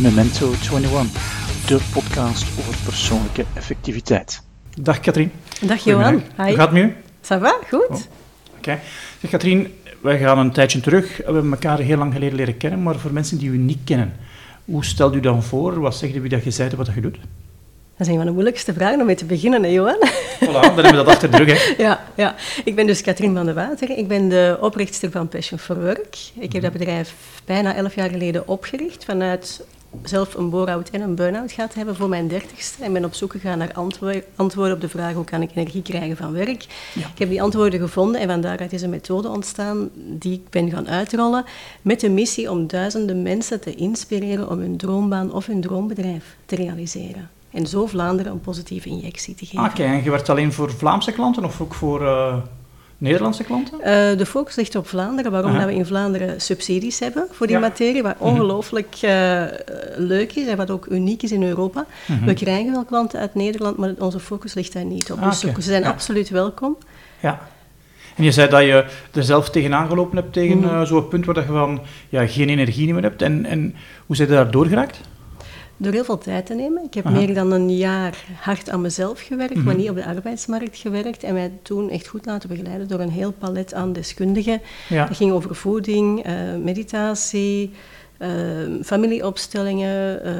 Memento 21, de podcast over persoonlijke effectiviteit. Dag Katrien. Dag Johan. Hoe gaat het met u? Ça va? Goed. Oh. Oké. Zeg Katrien, wij gaan een tijdje terug. We hebben elkaar heel lang geleden leren kennen, maar voor mensen die u niet kennen, hoe stelt u dan voor? Wat zegt u wie dat je zei wat dat je doet? Dat is een van de moeilijkste vragen om mee te beginnen, hè, Johan. Voilà, dan hebben we dat achter de rug. Hè. Ja, ja, ik ben dus Katrien van de Water. Ik ben de oprichter van Passion for Work. Ik heb dat bedrijf bijna elf jaar geleden opgericht vanuit zelf een bore-out en een burn-out gehad hebben voor mijn dertigste. En ben op zoek gegaan naar antwoorden op de vraag hoe kan ik energie krijgen van werk. Ja. Ik heb die antwoorden gevonden en van daaruit is een methode ontstaan die ik ben gaan uitrollen met de missie om duizenden mensen te inspireren om hun droombaan of hun droombedrijf te realiseren. En zo Vlaanderen een positieve injectie te geven. Oké, en je werkt alleen voor Vlaamse klanten of ook voor uh, Nederlandse klanten? Uh, de focus ligt op Vlaanderen, waarom Aha. dat we in Vlaanderen subsidies hebben voor die Ja. materie, wat ongelooflijk uh, leuk is en wat ook uniek is in Europa. Mhm. We krijgen wel klanten uit Nederland, maar onze focus ligt daar niet op. Ah, Dus ze zijn Ja. absoluut welkom. Ja. En je zei dat je er zelf tegenaan gelopen hebt tegen Mhm. eh, zo'n punt waar dat je van, ja, geen energie meer hebt. En, en hoe zijn je daar doorgeraakt? Door heel veel tijd te nemen. Ik heb Aha. meer dan een jaar hard aan mezelf gewerkt, Mhm. maar niet op de arbeidsmarkt gewerkt. En mij toen echt goed laten begeleiden door een heel palet aan deskundigen. Ja. Het ging over voeding, eh, meditatie, eh, familieopstellingen, eh,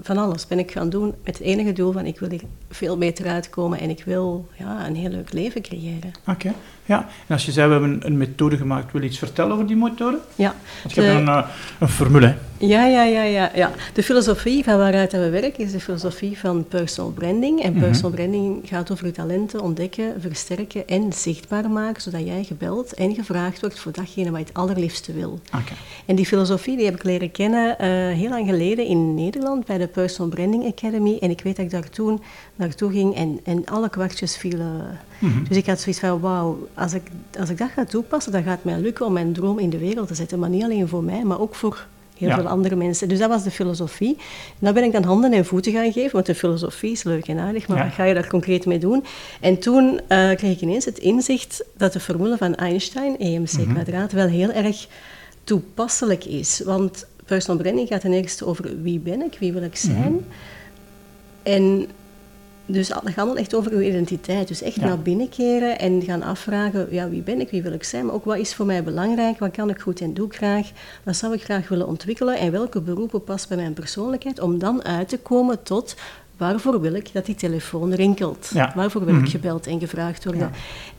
van alles ben ik gaan doen met het enige doel van ik wil hier veel beter uitkomen en ik wil ja, een heel leuk leven creëren. Oké. Ja. En als je zei, we hebben een, methode gemaakt, wil je iets vertellen over die methode? Ja, Want je hebt een, eh, een formule. hè. Ja, ja, ja, ja, ja. De filosofie van waaruit we werken is de filosofie van personal branding. En Mhm. personal branding gaat over je talenten ontdekken, versterken en zichtbaar maken, zodat jij gebeld en gevraagd wordt voor datgene wat je het allerliefste wil. Oké. En die filosofie die heb ik leren kennen eh, heel lang geleden in Nederland bij de Personal Branding Academy. En ik weet dat ik daar toen naartoe ging en, en alle kwartjes vielen. Mhm. Dus ik had zoiets van, wauw, als ik, als ik dat ga toepassen, dan gaat het mij lukken om mijn droom in de wereld te zetten. Maar niet alleen voor mij, maar ook voor heel Ja. veel andere mensen. Dus dat was de filosofie. En dan ben ik dan handen en voeten gaan geven, want de filosofie is leuk en aardig, maar Ja. wat ga je daar concreet mee doen? En toen eh, kreeg ik ineens het inzicht dat de formule van Einstein, EMC Mhm. kwadraat, wel heel erg toepasselijk is. Want personal branding gaat ten eerste over wie ben ik, wie wil ik zijn. Mhm. En dus dat gaat dan echt over uw identiteit. Dus echt Ja. naar binnen keren en gaan afvragen, ja, wie ben ik, wie wil ik zijn, maar ook wat is voor mij belangrijk, wat kan ik goed en doe ik graag, wat zou ik graag willen ontwikkelen? En welke beroepen passen bij mijn persoonlijkheid, om dan uit te komen tot waarvoor wil ik dat die telefoon rinkelt, Ja. waarvoor wil Mhm. ik gebeld en gevraagd worden. Ja.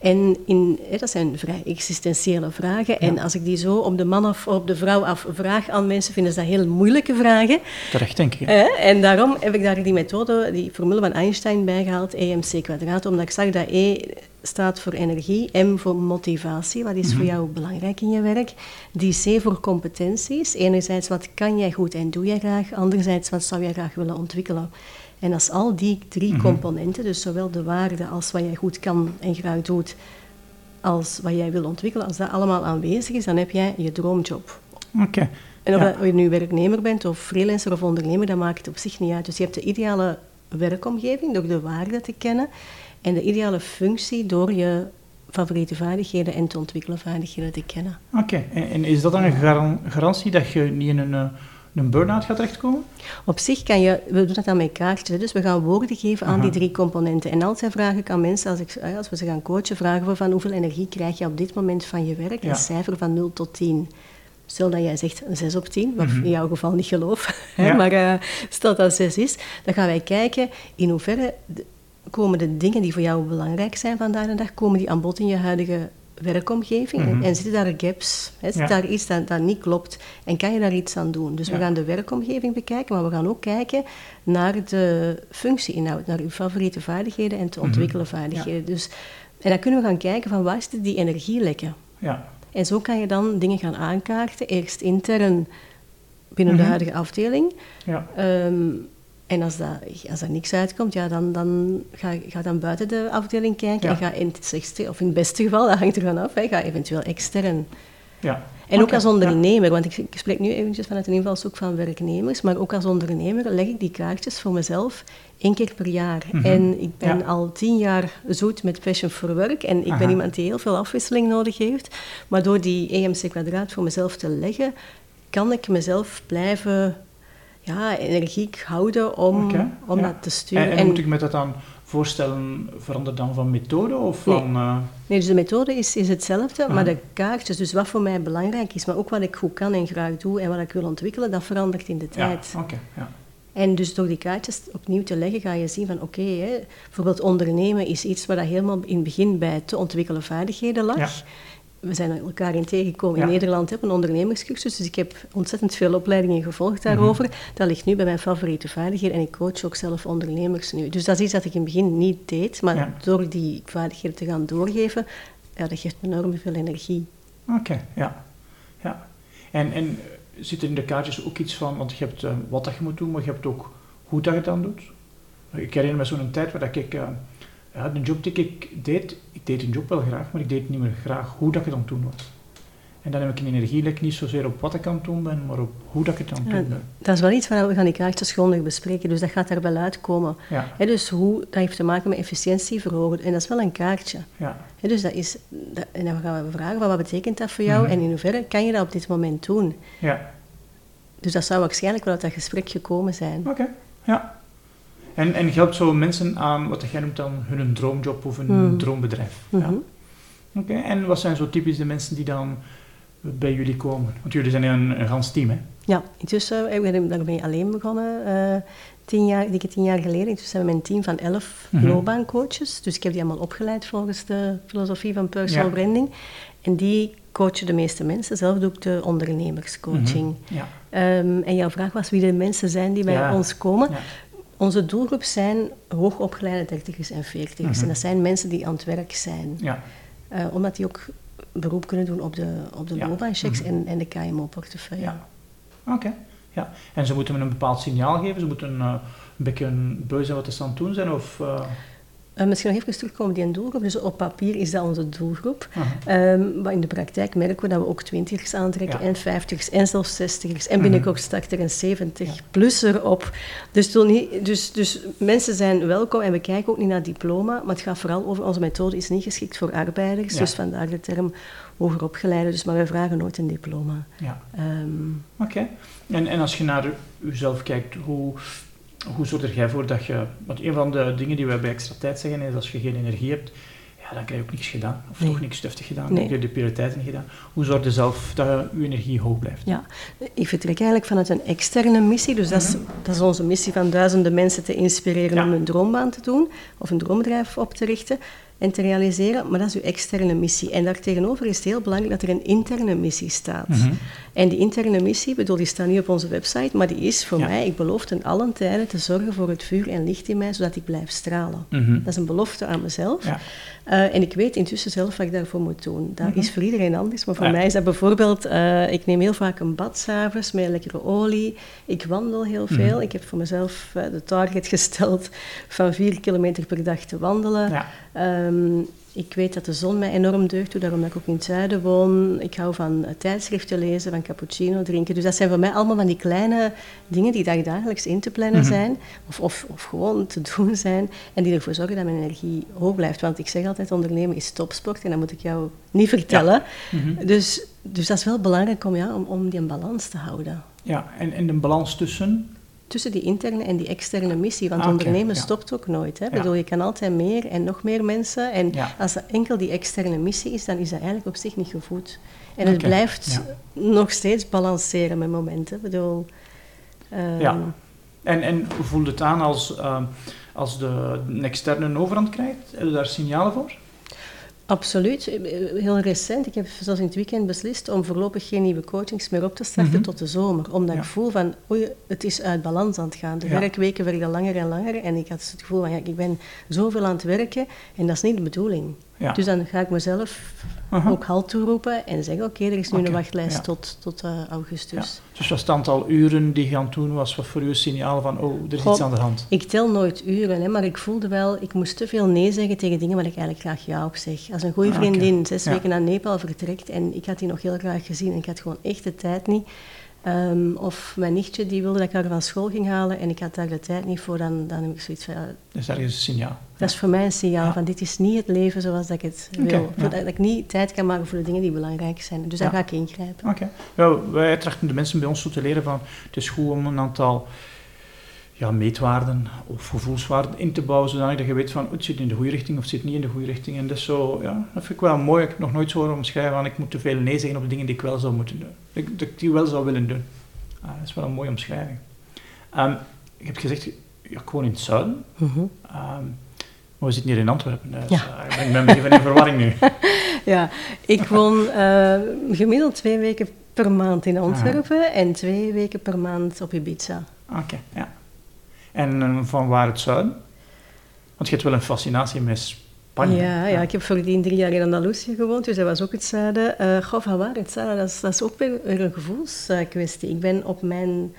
En in, hè, dat zijn vrij existentiële vragen en als ik die zo op de man of op de vrouw af vraag aan mensen, vinden ze dat heel moeilijke vragen. Terecht, denk ik. Eh, en daarom heb ik daar die methode, die formule van Einstein bijgehaald, EMC kwadraat, omdat ik zag dat E staat voor energie, M voor motivatie, wat is voor jou belangrijk in je werk, die C voor competenties, enerzijds wat kan jij goed en doe jij graag, anderzijds wat zou jij graag willen ontwikkelen. En als al die drie Mhm. componenten, dus zowel de waarde als wat jij goed kan en graag doet, als wat jij wil ontwikkelen, als dat allemaal aanwezig is, dan heb jij je droomjob. Oké. En of Ja. dat je nu werknemer bent of freelancer of ondernemer, dat maakt het op zich niet uit. Dus je hebt de ideale werkomgeving door de waarde te kennen en de ideale functie door je favoriete vaardigheden en te ontwikkelen vaardigheden te kennen. Oké. En, en is dat dan een garan- garantie dat je niet in een, eh, een burn-out gaat terechtkomen? Op zich kan je, we doen dat aan met kaartjes, dus we gaan woorden geven aan Aha. die drie componenten. En altijd vraag ik aan mensen, als, ik, als we ze gaan coachen, vragen we van hoeveel energie krijg je op dit moment van je werk? Ja. Een cijfer van 0 tot 10. Stel dat jij zegt een 6 op 10, wat Mhm. in jouw geval niet geloof, Ja. maar eh, stel dat 6 is, dan gaan wij kijken in hoeverre de- komen de dingen die voor jou belangrijk zijn vandaag de dag, komen die aan bod in je huidige werkomgeving? Mhm. en, en zitten daar gaps? Zit Ja. daar iets dat, dat niet klopt? En kan je daar iets aan doen? Dus Ja. we gaan de werkomgeving bekijken, maar we gaan ook kijken naar de functieinhoud, naar uw favoriete vaardigheden en te Mhm. ontwikkelen vaardigheden. Dus, en dan kunnen we gaan kijken van waar zitten die energielekken? Ja. En zo kan je dan dingen gaan aankaarten, eerst intern binnen Mhm. de huidige afdeling. Ja. Ehm, en als, dat, als er niks uitkomt, ja, dan, dan ga, ga dan buiten de afdeling kijken Ja. en ga in het slechtste, of in het beste geval, dat hangt ervan af, hè, ga eventueel extern Ja. En ook als ondernemer, want ik, ik spreek nu eventjes vanuit een invalshoek van werknemers, maar ook als ondernemer leg ik die kaartjes voor mezelf één keer per jaar. Mhm. En ik ben Ja. al tien jaar zoet met Passion for Work en ik Aha. ben iemand die heel veel afwisseling nodig heeft. Maar door die EMC kwadraat voor mezelf te leggen, kan ik mezelf blijven ja, energiek houden om, om ja. dat te sturen. En, en moet ik me dat dan voorstellen, verander dan van methode of Nee. van... eh, Nee, dus de methode is, is hetzelfde, Aha. maar de kaartjes, dus wat voor mij belangrijk is, maar ook wat ik goed kan en graag doe en wat ik wil ontwikkelen, dat verandert in de ja, tijd. oké, ja. En dus door die kaartjes opnieuw te leggen, ga je zien van oké, bijvoorbeeld ondernemen is iets waar dat helemaal in het begin bij te ontwikkelen vaardigheden lag. Ja. We zijn elkaar in tegengekomen Ja. in Nederland, heb een ondernemerscursus, dus ik heb ontzettend veel opleidingen gevolgd daarover. Mhm. Dat ligt nu bij mijn favoriete vaardigheden en ik coach ook zelf ondernemers nu. Dus dat is iets dat ik in het begin niet deed, maar Ja. door die vaardigheden te gaan doorgeven, ja, dat geeft me enorm veel energie. Oké, ja. ja. En, en zit er in de kaartjes ook iets van, want je hebt eh, wat dat je moet doen, maar je hebt ook hoe dat je het dan doet. Ik herinner me zo'n tijd waar dat ik, eh, ja, de job die ik deed, ik deed een job wel graag, maar ik deed niet meer graag hoe dat ik het aan het doen was. En dan heb ik een energielek niet zozeer op wat ik aan het doen ben, maar op hoe dat ik het aan het doen ben. dat is wel iets waar we gaan die kaartjes grondig bespreken, dus dat gaat er wel uitkomen. Ja, dus hoe, dat heeft te maken met efficiëntie verhogen. En dat is wel een kaartje. ja, dus dat is, dat, en dan gaan we vragen, wat betekent dat voor jou Mhm. en in hoeverre kan je dat op dit moment doen? ja. Dus dat zou waarschijnlijk wel uit dat gesprek gekomen zijn. Oké, ja. En, en helpt zo mensen aan, wat jij noemt dan, hun droomjob of een Hmm. droombedrijf. Ja. Mhm. Oké, en wat zijn zo typisch de mensen die dan bij jullie komen? Want jullie zijn een, een gans team, hè? Ja, intussen eh, zijn daarmee alleen begonnen, eh tien jaar, dikke tien jaar geleden. Intussen zijn we een team van elf Mhm. loopbaancoaches. Dus ik heb die allemaal opgeleid volgens de filosofie van personal Ja. branding. En die coachen de meeste mensen. Zelf doe ik de ondernemerscoaching. Mhm. Ja. Ehm, en jouw vraag was wie de mensen zijn die bij Ja. ons komen. Onze doelgroep zijn hoogopgeleide dertigers en veertigers. Mhm. En dat zijn mensen die aan het werk zijn. Ja. Eh, omdat die ook beroep kunnen doen op de, op de Ja. loopbaanchecks Mhm. en, en de KMO-portefeuille. ja. Oké, ja. En ze moeten een bepaald signaal geven? Ze moeten eh, een beetje een beu zijn wat ze aan het doen zijn? Of, eh, Eh, misschien nog even terugkomen die doelgroep. Dus op papier is dat onze doelgroep. aha. Ehm, maar in de praktijk merken we dat we ook twintigers aantrekken Ja. en vijftigers en zelfs zestigers. En Mhm. binnenkort start er een 70-plusser op. Dus, het wil niet, dus, dus mensen zijn welkom en we kijken ook niet naar diploma. Maar het gaat vooral over onze methode is niet geschikt voor arbeiders. Ja. Dus vandaar de term hoger opgeleide. Dus, maar wij vragen nooit een diploma. ja. Ehm, Oké. En, en als je naar jezelf kijkt, hoe, hoe zorg er jij voor dat je... Want een van de dingen die wij bij Extra Tijd zeggen is, als je geen energie hebt, ja, dan krijg je ook niks gedaan. Of Nee. toch niks deftig gedaan. Nee. Dan heb je de prioriteiten gedaan. Hoe zorg je zelf dat je, energie hoog blijft? Ja, ik vertrek eigenlijk vanuit een externe missie. Dus dat, is, dat is onze missie van duizenden mensen te inspireren Ja. om een droombaan te doen of een droombedrijf op te richten en te realiseren. Maar dat is uw externe missie. En daartegenover is het heel belangrijk dat er een interne missie staat. Mhm. En die interne missie, bedoel, die staat niet op onze website, maar die is voor Ja. mij, ik beloof ten allen tijden te zorgen voor het vuur en licht in mij, zodat ik blijf stralen. Mhm. Dat is een belofte aan mezelf. Ja. Eh, en ik weet intussen zelf wat ik daarvoor moet doen. Dat Mhm. is voor iedereen anders, maar voor Ja. mij is dat bijvoorbeeld... eh, ik neem heel vaak een bad s'avonds met lekkere olie. Ik wandel heel veel. Ik heb voor mezelf eh, de target gesteld van vier kilometer per dag te wandelen. Ehm, ik weet dat de zon mij enorm deugt doet, daarom dat ik ook in het zuiden woon. Ik hou van eh, tijdschriften lezen, van cappuccino drinken. Dus dat zijn voor mij allemaal van die kleine dingen die dag- dagelijks in te plannen Mhm. zijn. Of, of, of gewoon te doen zijn. En die ervoor zorgen dat mijn energie hoog blijft. Want ik zeg altijd, ondernemen is topsport. En dat moet ik jou niet vertellen. Mhm. Dus, dus dat is wel belangrijk om, ja, om, om die balans te houden. Ja, en, en de balans tussen... Tussen die interne en die externe missie. Want Ah, ondernemen ja. stopt ook nooit. Hè? Ja. bedoel, je kan altijd meer en nog meer mensen. En Ja. als dat enkel die externe missie is, dan is dat eigenlijk op zich niet gevoed. En het blijft nog steeds balanceren met momenten. Ik bedoel, ehm, Ja. En, en voelt het aan als, ehm, als de een externe overhand krijgt? Heb je daar signalen voor? Absoluut. Heel recent. Ik heb zelfs in het weekend beslist om voorlopig geen nieuwe coachings meer op te starten Mhm. tot de zomer. Omdat Ja. ik voel van, oei, het is uit balans aan het gaan. De Ja. werkweken werden langer en langer. En ik had het gevoel van, ja, ik ben zoveel aan het werken. En dat is niet de bedoeling. Ja. Dus dan ga ik mezelf Aha. ook halt toeroepen en zeggen, oké, er is nu een wachtlijst ja. tot, tot eh, augustus. Dus was het aantal uren die je aan het doen was, wat voor u een signaal van, oh, er is Goh, iets aan de hand. Ik tel nooit uren, hè, maar ik voelde wel, ik moest te veel nee zeggen tegen dingen waar ik eigenlijk graag ja op zeg. Als een goede Ah, vriendin zes Ja. weken naar Nepal vertrekt en ik had die nog heel graag gezien en ik had gewoon echt de tijd niet. Ehm, of mijn nichtje die wilde dat ik haar van school ging halen en ik had daar de tijd niet voor, dan, dan heb ik zoiets van, ja, Dus daar is een signaal. dat is voor mij een signaal Ja. van dit is niet het leven zoals dat ik het wil. ja. Dat, dat ik niet tijd kan maken voor de dingen die belangrijk zijn. Dus daar ga ik ingrijpen. Oké. Ja, wij trachten de mensen bij ons toe te leren van, het is goed om een aantal ja, meetwaarden of gevoelswaarden in te bouwen, zodat je weet van, oh, het zit in de goede richting of het zit niet in de goede richting. En dat is zo, ja, dat vind ik wel mooi. Ik heb nog nooit zo horen omschrijven van, ik moet te veel nee zeggen op de dingen die ik wel zou moeten doen. Ik- Dat ik die wel zou willen doen. Ah, dat is wel een mooie omschrijving. Ehm je hebt gezegd, ja, ik woon in het zuiden. Mhm. Ehm, maar we zitten hier in Antwerpen. Dus, Ja. eh, ik ben- ik ben even in verwarring nu. Ja, ik woon eh, gemiddeld twee weken per maand in Antwerpen en twee weken per maand op Ibiza. Oké, ja. En eh, van waar het zuiden? Want je hebt wel een fascinatie met Spanje. Ja, ja, ik heb voordien drie jaar in Andalusië gewoond, dus dat was ook het zuiden. Goh, van waar het zuiden, dat is, dat is ook weer een gevoelskwestie. ik ben op mijn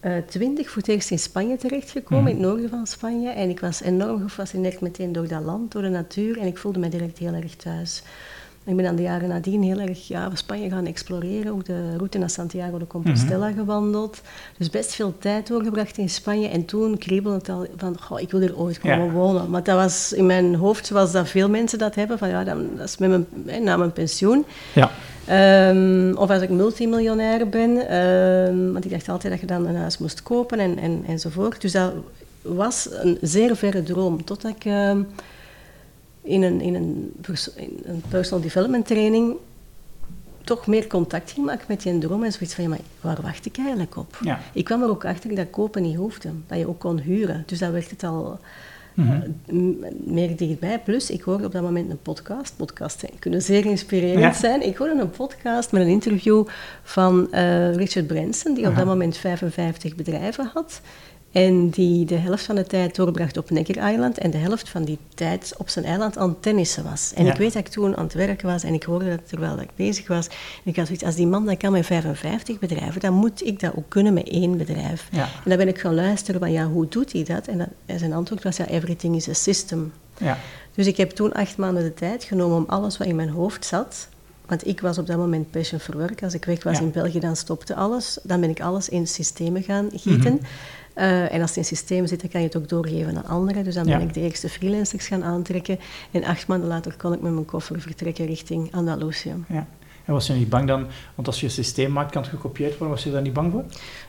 eh, twintig voor het eerst in Spanje terechtgekomen, Mhm. in het noorden van Spanje. En ik was enorm gefascineerd meteen door dat land, door de natuur. En ik voelde me direct heel erg thuis. Ik ben dan de jaren nadien heel erg ja, Spanje gaan exploreren, ook de route naar Santiago de Compostela gewandeld. Dus best veel tijd doorgebracht in Spanje. En toen kriebelde het al van, goh, ik wil hier ooit komen Ja. wonen. Maar dat was in mijn hoofd, zoals dat veel mensen dat hebben, van ja, dan, dat is met mijn, hè, na mijn pensioen. Ja. Ehm, of als ik multimiljonair ben. ehm, want ik dacht altijd dat je dan een huis moest kopen en, en, enzovoort. Dus dat was een zeer verre droom. Totdat ik ehm, in, een, in, een in een personal development training toch meer contact maken met die droom. En zoiets van, ja, maar waar wacht ik eigenlijk op? Ja. Ik kwam er ook achter dat kopen niet hoefde. Dat je ook kon huren. Dus dat werd het al Mhm. eh, meer dichtbij. Plus, ik hoorde op dat moment een podcast. Podcasts zijn- kunnen zeer inspirerend Ja. zijn. Ik hoorde een podcast met een interview van eh, Richard Branson, die op dat moment 55 bedrijven had. En die de helft van de tijd doorbracht op Necker Island en de helft van die tijd op zijn eiland aan het tennissen was. En Ja. ik weet dat ik toen aan het werk was en ik hoorde dat terwijl ik bezig was. En ik had zoiets, als die man dat kan met 55 bedrijven, dan moet ik dat ook kunnen met één bedrijf. Ja. En dan ben ik gaan luisteren van, ja, hoe doet hij dat? En, dat, en zijn antwoord was, ja, everything is a system. Ja. Dus ik heb toen acht maanden de tijd genomen om alles wat in mijn hoofd zat... Want ik was op dat moment passion for work. Als ik weg was Ja. in België, dan stopte alles. Dan ben ik alles in systemen gaan gieten. Mhm. Eh, en als het in systemen zit, dan kan je het ook doorgeven aan anderen. Dus dan Ja. ben ik de eerste freelancers gaan aantrekken. En acht maanden later kon ik met mijn koffer vertrekken richting Andalusië. ja. En was je niet bang dan, want als je een systeem maakt, kan het gekopieerd worden, was je daar niet bang voor?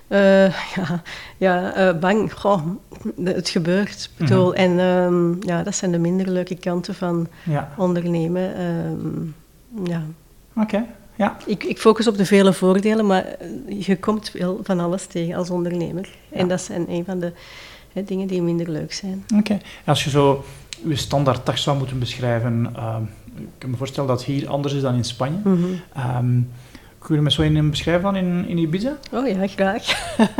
Eh, ja, ja eh, bang. Goh, het gebeurt. Mhm. En ehm, ja, dat zijn de minder leuke kanten van Ja. ondernemen. Ehm, ja. Oké. Ja. ik, ik focus op de vele voordelen, maar eh, je komt wel van alles tegen als ondernemer. Ja. En dat zijn een van de hè, dingen die minder leuk zijn. Oké. Als je zo je standaard dag zou moeten beschrijven, ehm, ik kan me voorstellen dat het hier anders is dan in Spanje. Mhm. Ehm, kun je me zo in beschrijven van in, in Ibiza? Oh ja, graag.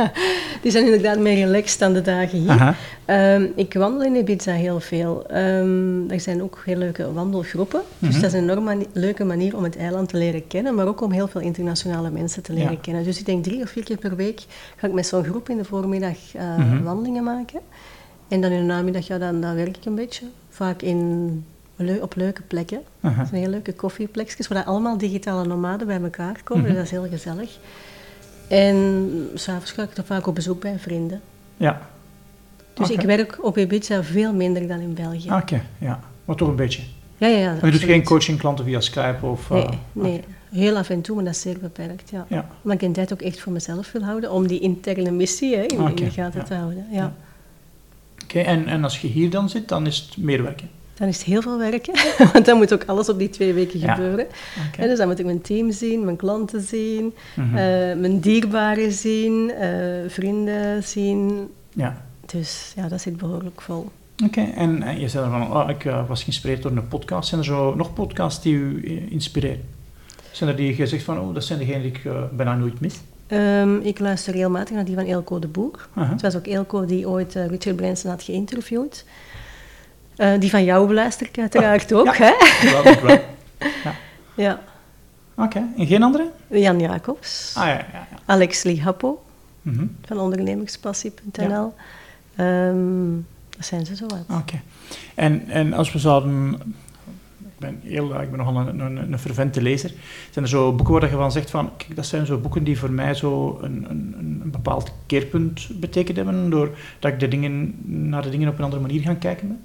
Die zijn inderdaad meer relaxed dan de dagen hier. Ehm, ik wandel in Ibiza heel veel. Ehm, er zijn ook heel leuke wandelgroepen. Dus Mhm. dat is een enorm mani- leuke manier om het eiland te leren kennen, maar ook om heel veel internationale mensen te leren Ja. kennen. Dus ik denk drie of vier keer per week ga ik met zo'n groep in de voormiddag eh, Mhm. wandelingen maken. En dan in de namiddag, ja, dan, dan werk ik een beetje. Vaak in, op leuke plekken. Dat zijn heel leuke koffieplekjes, waar allemaal digitale nomaden bij elkaar komen. Dus dat is heel gezellig. En s'avonds ga ik dan vaak op bezoek bij vrienden. Ja. Dus ik werk op Ibiza veel minder dan in België. Oké, ja. Maar toch een beetje. Ja, ja, ja. Maar je doet geen coachingklanten via Skype of... Nee, eh, nee. heel af en toe, maar dat is zeer beperkt, ja. Ja. Maar ik een tijd ook echt voor mezelf wil houden, om die interne missie hè, in, in de gaten ja. te houden. Ja. Ja. Oké, en, en als je hier dan zit, dan is het meer werken. Dan is het heel veel werken, want dan moet ook alles op die twee weken Ja. gebeuren. En dus dan moet ik mijn team zien, mijn klanten zien, Mhm. eh, mijn dierbaren zien, eh, vrienden zien. ja. Dus ja, dat zit behoorlijk vol. Oké, en, en je zei van, oh, ik eh, was geïnspireerd door een podcast. Zijn er zo nog podcasts die u eh, inspireren? Zijn er die je zegt van, oh, dat zijn degenen die ik eh, bijna nooit mis? Ehm, ik luister regelmatig naar die van Elko de Boer. Het was ook Elko die ooit eh, Richard Branson had geïnterviewd. Eh, die van jou beluister ik uiteraard ook, Ja. hè? Wel. Ja. Oké, en geen andere? Jan Jacobs, Ah ja, ja, ja. Alex Lihapo Mhm. van ondernemerspassie.nl. Ehm, dat zijn ze zo wat. Oké. En, en als we zouden... Ik ben, heel, ik ben nogal een, een, een fervente lezer. Zijn er zo boeken waar je van zegt van... Kijk, dat zijn zo boeken die voor mij zo een, een, een een bepaald keerpunt betekend hebben, doordat ik de dingen, naar de dingen op een andere manier gaan kijken ben?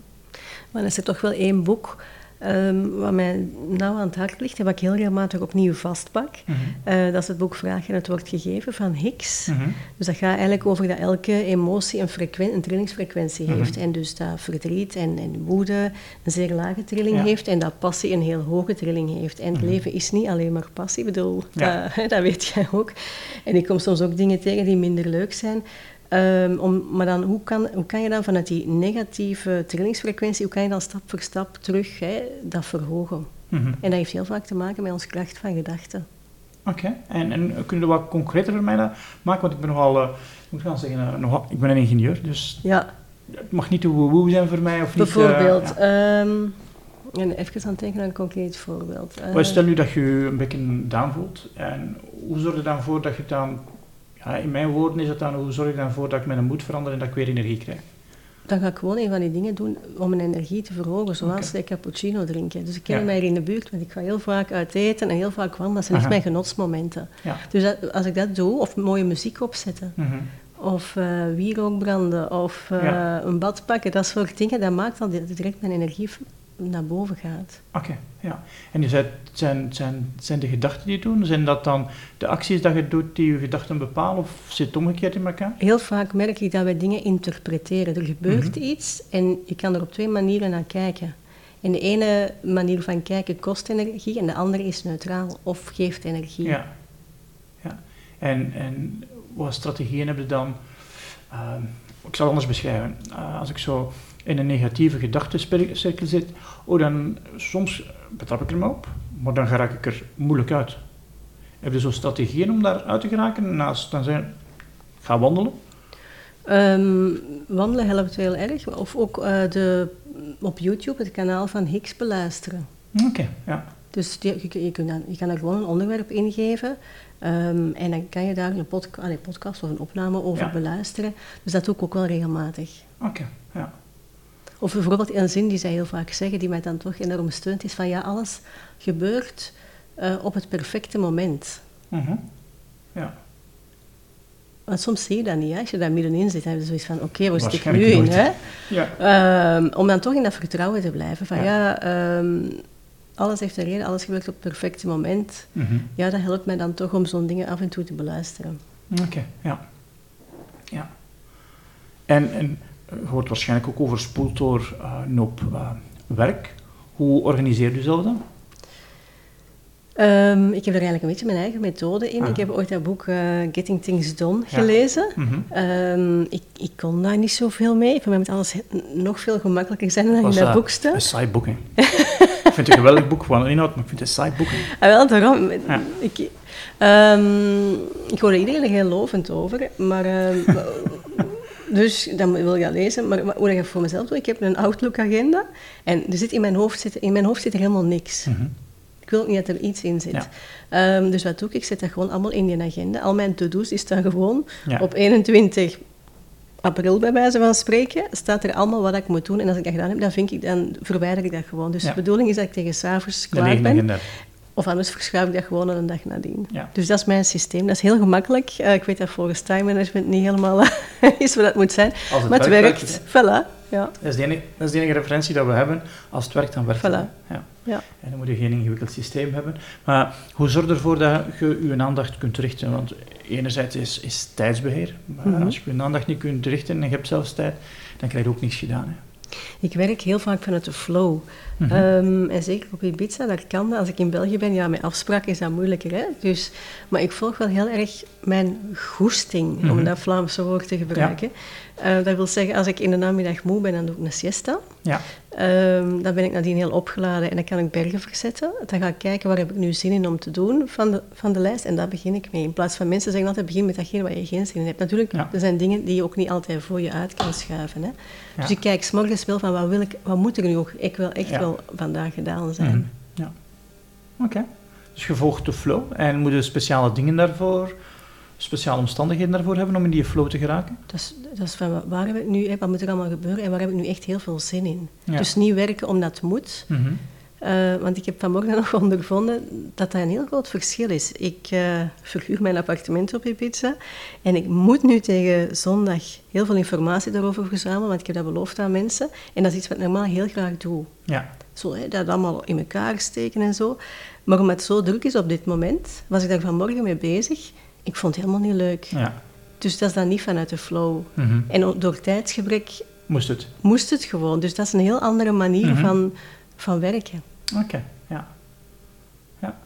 Maar er is er toch wel één boek ehm, wat mij nauw aan het hart ligt en wat ik heel regelmatig opnieuw vastpak. Eh, dat is het boek Vraag en het wordt gegeven van Hicks. Mhm. Dus dat gaat eigenlijk over dat elke emotie een, een trillingsfrequentie Mhm. heeft. En dus dat verdriet en, en woede een zeer lage trilling Ja. heeft en dat passie een heel hoge trilling heeft. En het Mhm. leven is niet alleen maar passie, ik bedoel, Ja. dat, dat weet jij ook. En ik kom soms ook dingen tegen die minder leuk zijn. Ehm, om, maar dan, hoe kan, hoe kan je dan vanuit die negatieve trillingsfrequentie, hoe kan je dan stap voor stap terug hè, dat verhogen? Mhm. En dat heeft heel vaak te maken met onze kracht van gedachten. Oké, en, en kun je dat wat concreter voor mij maken? Want ik ben nogal, eh, ik moet gaan zeggen, eh, nogal, ik ben een ingenieur, dus Ja, het mag niet te woe zijn voor mij. Of niet, bijvoorbeeld. ja. ehm, en even aan het denken aan een concreet voorbeeld. Eh, Maar stel nu dat je je een beetje down voelt. En hoe zorg je dan voor dat je dan... Ja, in mijn woorden is het dan, hoe zorg je dan voor dat ik mijn moed verander en dat ik weer energie krijg? dan ga ik gewoon een van die dingen doen om mijn energie te verhogen, zoals Oké. de cappuccino drinken. Dus ik ken Ja. mij hier in de buurt, want ik ga heel vaak uit eten en heel vaak wandelen. Dat zijn echt mijn genotsmomenten. Ja. Dus dat- als ik dat doe, of mooie muziek opzetten, Mhm. of eh wierook branden, of eh, Ja. een bad pakken, dat soort dingen, dat maakt dat direct mijn energie naar boven gaat. Oké, ja. En je zei, zijn, zijn, zijn de gedachten die je doen? Zijn dat dan de acties dat je doet die je gedachten bepalen? Of zit het omgekeerd in elkaar? Heel vaak merk ik dat wij dingen interpreteren. Er gebeurt Mhm. iets en je kan er op twee manieren naar kijken. En de ene manier van kijken kost energie en de andere is neutraal of geeft energie. Ja. ja. En, en wat strategieën heb je dan? Ehm, ik zal het anders beschrijven. Eh, als ik zo in een negatieve gedachtencirkel zit, oh, dan soms betrap ik er me op, maar dan raak ik er moeilijk uit. Heb je zo strategieën om daar uit te geraken? Naast dan zijn, ga wandelen. Ehm, wandelen helpt heel erg. Of ook eh, de, op YouTube het kanaal van Hicks beluisteren. Oké, ja. Dus je, je, je, kunt dan, je kan er gewoon een onderwerp ingeven ehm, en dan kan je daar een podca allee, podcast of een opname over Ja. beluisteren. Dus dat doe ik ook wel regelmatig. Oké, ja. Of bijvoorbeeld een zin die zij heel vaak zeggen, die mij dan toch enorm steunt, is van ja, alles gebeurt eh, op het perfecte moment. Mhm. Ja. Want soms zie je dat niet, hè? als je daar middenin zit, dan heb je zoiets van, oké, waar zit ik nu in? Hè? Ja. Ehm, om dan toch in dat vertrouwen te blijven, van Ja. ja, ehm, alles heeft een reden, alles gebeurt op het perfecte moment. Mhm. Ja, dat helpt mij dan toch om zo'n dingen af en toe te beluisteren. Oké, ja. ja. En, en wordt waarschijnlijk ook overspoeld door eh, een hoop eh, werk. Hoe organiseer je jezelf dan? Ehm, ik heb er eigenlijk een beetje mijn eigen methode in. Ah. Ik heb ooit dat boek eh, Getting Things Done Ja. gelezen. Mhm. Ehm, ik, ik kon daar niet zoveel mee. Voor mij moet alles nog veel gemakkelijker zijn dan in dat boek staat. Een saai boek, hè? ik vind het een geweldig boek, gewoon inhoud, maar ik vind het een saai boek. hè. Ah, wel, daarom. Ja. Ik, ehm, ik hoor er iedereen heel lovend over, maar... dus dan wil je dat lezen. Maar wat- hoe ik voor mezelf doe, ik heb een Outlook-agenda en er zit in, mijn hoofd zit, in mijn hoofd zit er helemaal niks. Mhm. Ik wil ook niet dat er iets in zit. Ja. Ehm, dus wat doe ik? Ik zet dat gewoon allemaal in die agenda. Al mijn to-do's die staan gewoon Ja. op 21 april, bij wijze van spreken, staat er allemaal wat ik moet doen. En als ik dat gedaan heb, dan, vind ik, dan verwijder ik dat gewoon. Dus Ja. de bedoeling is dat ik tegen s'avonds klaar ben. 39. Of anders verschuif ik dat gewoon naar een dag nadien. Ja. Dus dat is mijn systeem. Dat is heel gemakkelijk. Eh, ik weet dat volgens time management niet helemaal is wat dat moet zijn. Als het maar het werkt, werkt. Voilà. Ja. Dat is, de enige, dat is de enige referentie dat we hebben. Als het werkt, dan werkt het. Voilà. Ja. Ja. En dan moet je geen ingewikkeld systeem hebben. Maar hoe zorg je ervoor dat je je aandacht kunt richten? Want enerzijds is, is tijdsbeheer. Maar Mhm. als je je aandacht niet kunt richten en je hebt zelfs tijd, dan krijg je ook niets gedaan. Hè. Ik werk heel vaak vanuit de flow. Mhm. Ehm, en zeker op Ibiza, daar kan dat. Als ik in België ben, ja, met afspraken is dat moeilijker. Hè? Dus, maar ik volg wel heel erg mijn goesting, Mhm. om dat Vlaamse woord te gebruiken. Eh, dat wil zeggen, als ik in de namiddag moe ben, dan doe ik een siesta. Ja. Ehm, dan ben ik nadien heel opgeladen en dan kan ik bergen verzetten. Dan ga ik kijken waar heb ik nu zin in om te doen van de, van de lijst en daar begin ik mee. In plaats van mensen zeggen altijd begin met datgene waar je geen zin in hebt. Natuurlijk, Ja. er zijn dingen die je ook niet altijd voor je uit kan schuiven. Hè? Ja. Dus ik kijk s'morgens wel van wat, wil ik, wat moet er nu ook ik wil echt Ja. wel vandaag gedaan zijn. Mhm. Ja. Oké. Dus je volgt de flow en moet je speciale dingen daarvoor, speciale omstandigheden daarvoor hebben om in die flow te geraken? Dat is, dat is van wa- waar heb ik nu, hè, wat moet er allemaal gebeuren en waar heb ik nu echt heel veel zin in. Ja. Dus niet werken omdat het moet. Mhm. Eh, want ik heb vanmorgen nog ondervonden dat dat een heel groot verschil is. Ik eh, verhuur mijn appartement op Ibiza en ik moet nu tegen zondag heel veel informatie daarover verzamelen, want ik heb dat beloofd aan mensen. En dat is iets wat ik normaal heel graag doe. Ja. Zo, hè, dat allemaal in elkaar steken en zo. Maar omdat het zo druk is op dit moment, was ik daar vanmorgen mee bezig. Ik vond het helemaal niet leuk. Ja. Dus dat is dan niet vanuit de flow. Mhm. En door tijdsgebrek Moest het? moest het gewoon. Dus dat is een heel andere manier Mhm. van, van werken. Oké, ja. Ja.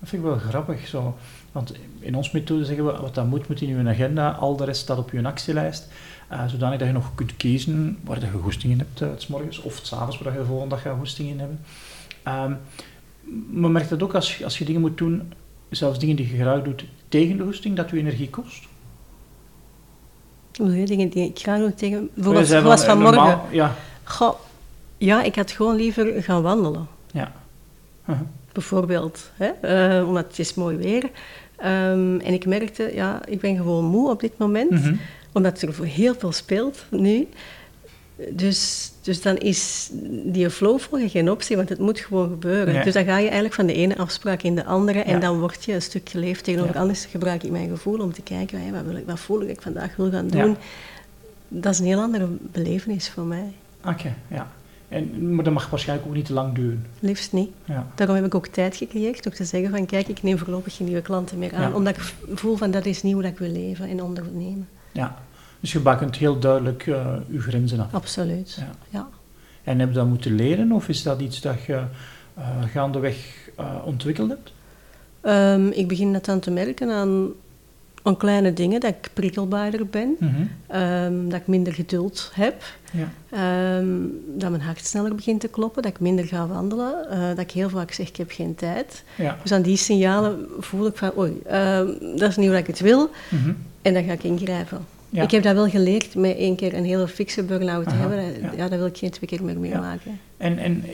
Dat vind ik wel grappig zo. Want in onze methode zeggen we, wat dat moet, moet in je agenda. Al de rest staat op je actielijst. eh zodanig dat je nog kunt kiezen waar dat je goesting in hebt, uh, s morgens of s avonds, waar je de volgende dag gaat goesting in hebben. Ehm maar merkt dat ook als, als je dingen moet doen, zelfs dingen die je graag doet, tegen de goesting, dat je energie kost? Je, dingen die ik graag doe tegen... Bijvoorbeeld zoals van, eh, vanmorgen. normaal- Ja. Goh, ja, ik had gewoon liever gaan wandelen. Ja. Bijvoorbeeld. Hè? eh, omdat het is mooi weer. Ehm, en ik merkte, ja, ik ben gewoon moe op dit moment. Mhm. Omdat er heel veel speelt nu. Dus, dus dan is die flow volgen geen optie, want het moet gewoon gebeuren. Nee. Dus dan ga je eigenlijk van de ene afspraak in de andere en Ja. dan word je een stuk geleefd tegenover Ja. anders. Gebruik ik mijn gevoel om te kijken, hé, wat, wil ik, wat voel ik ik vandaag wil gaan Ja. doen. Dat is een heel andere belevenis voor mij. Oké, ja. En, maar dat mag waarschijnlijk ook niet te lang duren. Liefst niet. Ja. Daarom heb ik ook tijd gecreëerd door te zeggen van kijk, ik neem voorlopig geen nieuwe klanten meer aan. Ja. Omdat ik voel van dat is niet hoe dat ik wil leven en ondernemen. ja. Dus je bakent heel duidelijk eh je grenzen af. Absoluut. Ja. Ja. En heb je dat moeten leren of is dat iets dat je eh, gaandeweg eh, ontwikkeld hebt? Ehm, ik begin dat aan te merken aan, aan kleine dingen, dat ik prikkelbaarder ben, Mhm. ehm, dat ik minder geduld heb, Ja. ehm, dat mijn hart sneller begint te kloppen, dat ik minder ga wandelen, dat ik heel vaak zeg ik heb geen tijd. Ja. Dus aan die signalen voel ik van oei, dat is niet hoe ik het wil Mhm. en dan ga ik ingrijpen. Ja. Ik heb dat wel geleerd met één keer een hele fikse burn-out te hebben. ja. Ja. dat wil ik geen twee keer meer meemaken. En, en eh,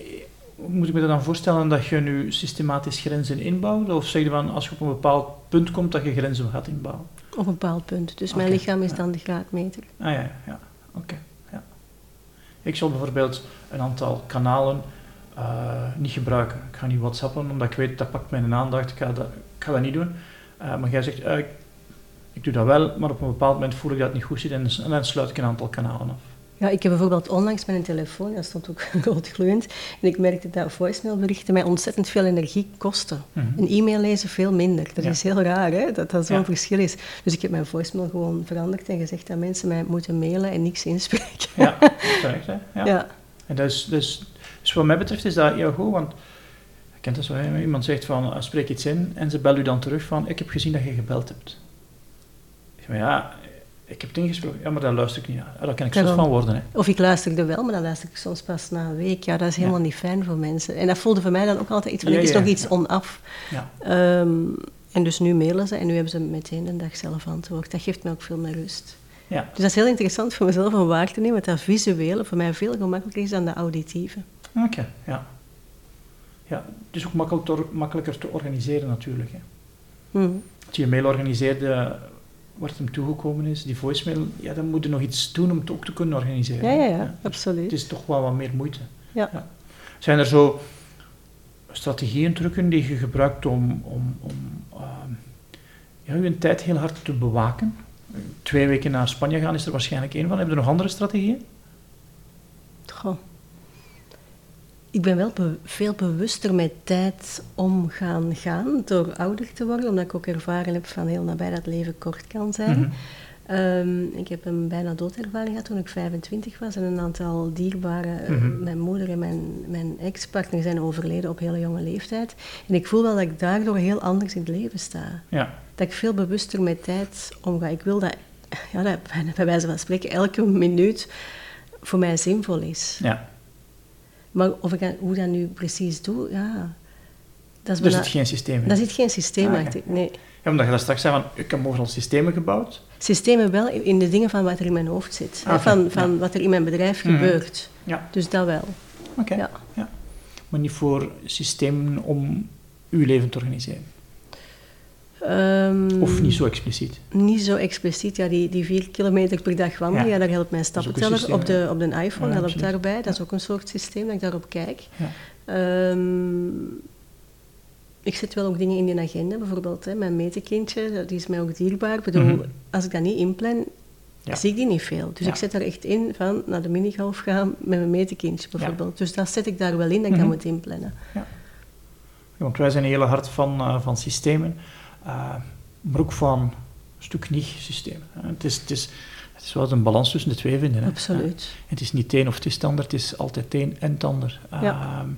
moet ik me dan voorstellen dat je nu systematisch grenzen inbouwt? Of zeg je van als je op een bepaald punt komt dat je grenzen gaat inbouwen? Op een bepaald punt. Dus mijn lichaam is dan de graadmeter. Ah ja, ja. Oké. Ja. Ik zal bijvoorbeeld een aantal kanalen eh, niet gebruiken. Ik ga niet whatsappen, omdat ik weet dat pakt mijn aandacht. Ik ga dat, ik ga dat niet doen. Eh, maar jij zegt, ik, ik doe dat wel, maar op een bepaald moment voel ik dat het niet goed zit en, en dan sluit ik een aantal kanalen af. Ja, ik heb bijvoorbeeld onlangs mijn telefoon, dat stond ook rood gloeiend, en ik merkte dat voicemailberichten mij ontzettend veel energie kosten. Mhm. Een e-mail lezen veel minder. Dat Ja. is heel raar, hè? dat dat zo'n Ja. verschil is. Dus ik heb mijn voicemail gewoon veranderd en gezegd dat mensen mij moeten mailen en niks inspreken. Ja, terecht hè. Ja. Ja. En dus, dus, dus wat mij betreft is dat heel goed, want je kent dat zo, hè? iemand zegt van, eh, spreek iets in en ze bellen u dan terug van, ik heb gezien dat je gebeld hebt. Maar ja, ik heb het ingesproken. Ja, maar daar luister ik niet naar. Ja, daar kan ik soms van worden. Hè. Of ik luisterde wel, maar dan luister ik soms pas na een week. Ja, dat is helemaal Ja. niet fijn voor mensen. En dat voelde voor mij dan ook altijd iets van, Ja, is nog iets onaf. Ja. Ehm, en dus nu mailen ze en nu hebben ze meteen de dag zelf antwoord. Dat geeft me ook veel meer rust. Ja. Dus dat is heel interessant voor mezelf om waar te nemen, dat dat visuele voor mij veel gemakkelijker is dan de auditieve. Oké, ja. Ja, het is ook makkelijk te or- makkelijker te organiseren natuurlijk. Hè. Mhm. Als je je mail organiseerde waar het hem toegekomen is, die voicemail, ja, dan moet je nog iets doen om het ook te kunnen organiseren. Ja, ja, absoluut. Het is toch wel wat meer moeite. Ja. Zijn er zo strategieën, trucken die je gebruikt om, om, om ehm, ja, je tijd heel hard te bewaken? Twee weken naar Spanje gaan is er waarschijnlijk één van. Heb je nog andere strategieën? Goh. Ik ben wel be- veel bewuster met tijd omgaan gaan door ouder te worden, omdat ik ook ervaren heb van heel nabij dat leven kort kan zijn. Mhm. Ehm, ik heb een bijna doodervaring gehad toen ik 25 was en een aantal dierbaren, eh, Mhm. mijn moeder en mijn, mijn ex-partner zijn overleden op hele jonge leeftijd. En ik voel wel dat ik daardoor heel anders in het leven sta. Ja, Dat ik veel bewuster met tijd omga. Ik wil dat ja, dat bij wijze van spreken elke minuut voor mij zinvol is. Ja. Maar of ik dat, hoe dat nu precies doe, ja... Dat is Er bijna- zit geen systeem in. Daar zit geen systeem Ah, ja. achter, nee. Ja, omdat je dat straks zei, van, ik heb overal systemen gebouwd. Systemen wel in de dingen van wat er in mijn hoofd zit. Ah, Van, van ja. wat er in mijn bedrijf Mhm. gebeurt. Ja. Dus dat wel. Oké. Ja. Ja. Maar niet voor systemen om uw leven te organiseren. Ehm, Of niet zo expliciet. Niet zo expliciet. Ja, die, die vier kilometer per dag wandelen, Ja. ja. daar helpt mijn stappenteller op de, op de iPhone, Ja, helpt daarbij. Dat is ook een soort systeem dat ik daarop kijk. Ja. Ehm, ik zet wel ook dingen in die agenda, bijvoorbeeld hè, mijn metekindje, dat- die is mij ook dierbaar. Ik bedoel, Mhm. als ik dat niet inplan, Ja. zie ik die niet veel. Dus Ja. ik zet daar echt in van naar de minigolf gaan met mijn metekindje bijvoorbeeld. Dus dat zet ik daar wel in, dat ik Mhm. dat moet inplannen. Ja, want wij zijn heel hard van, eh, van systemen, eh, maar ook van een stuk niet-systemen. hè. Het is, het, is, het is wel eens een balans tussen de twee vinden. Hè. Absoluut. Het is niet het een of het is het ander, het is altijd het een en het ander. Ja. Eh,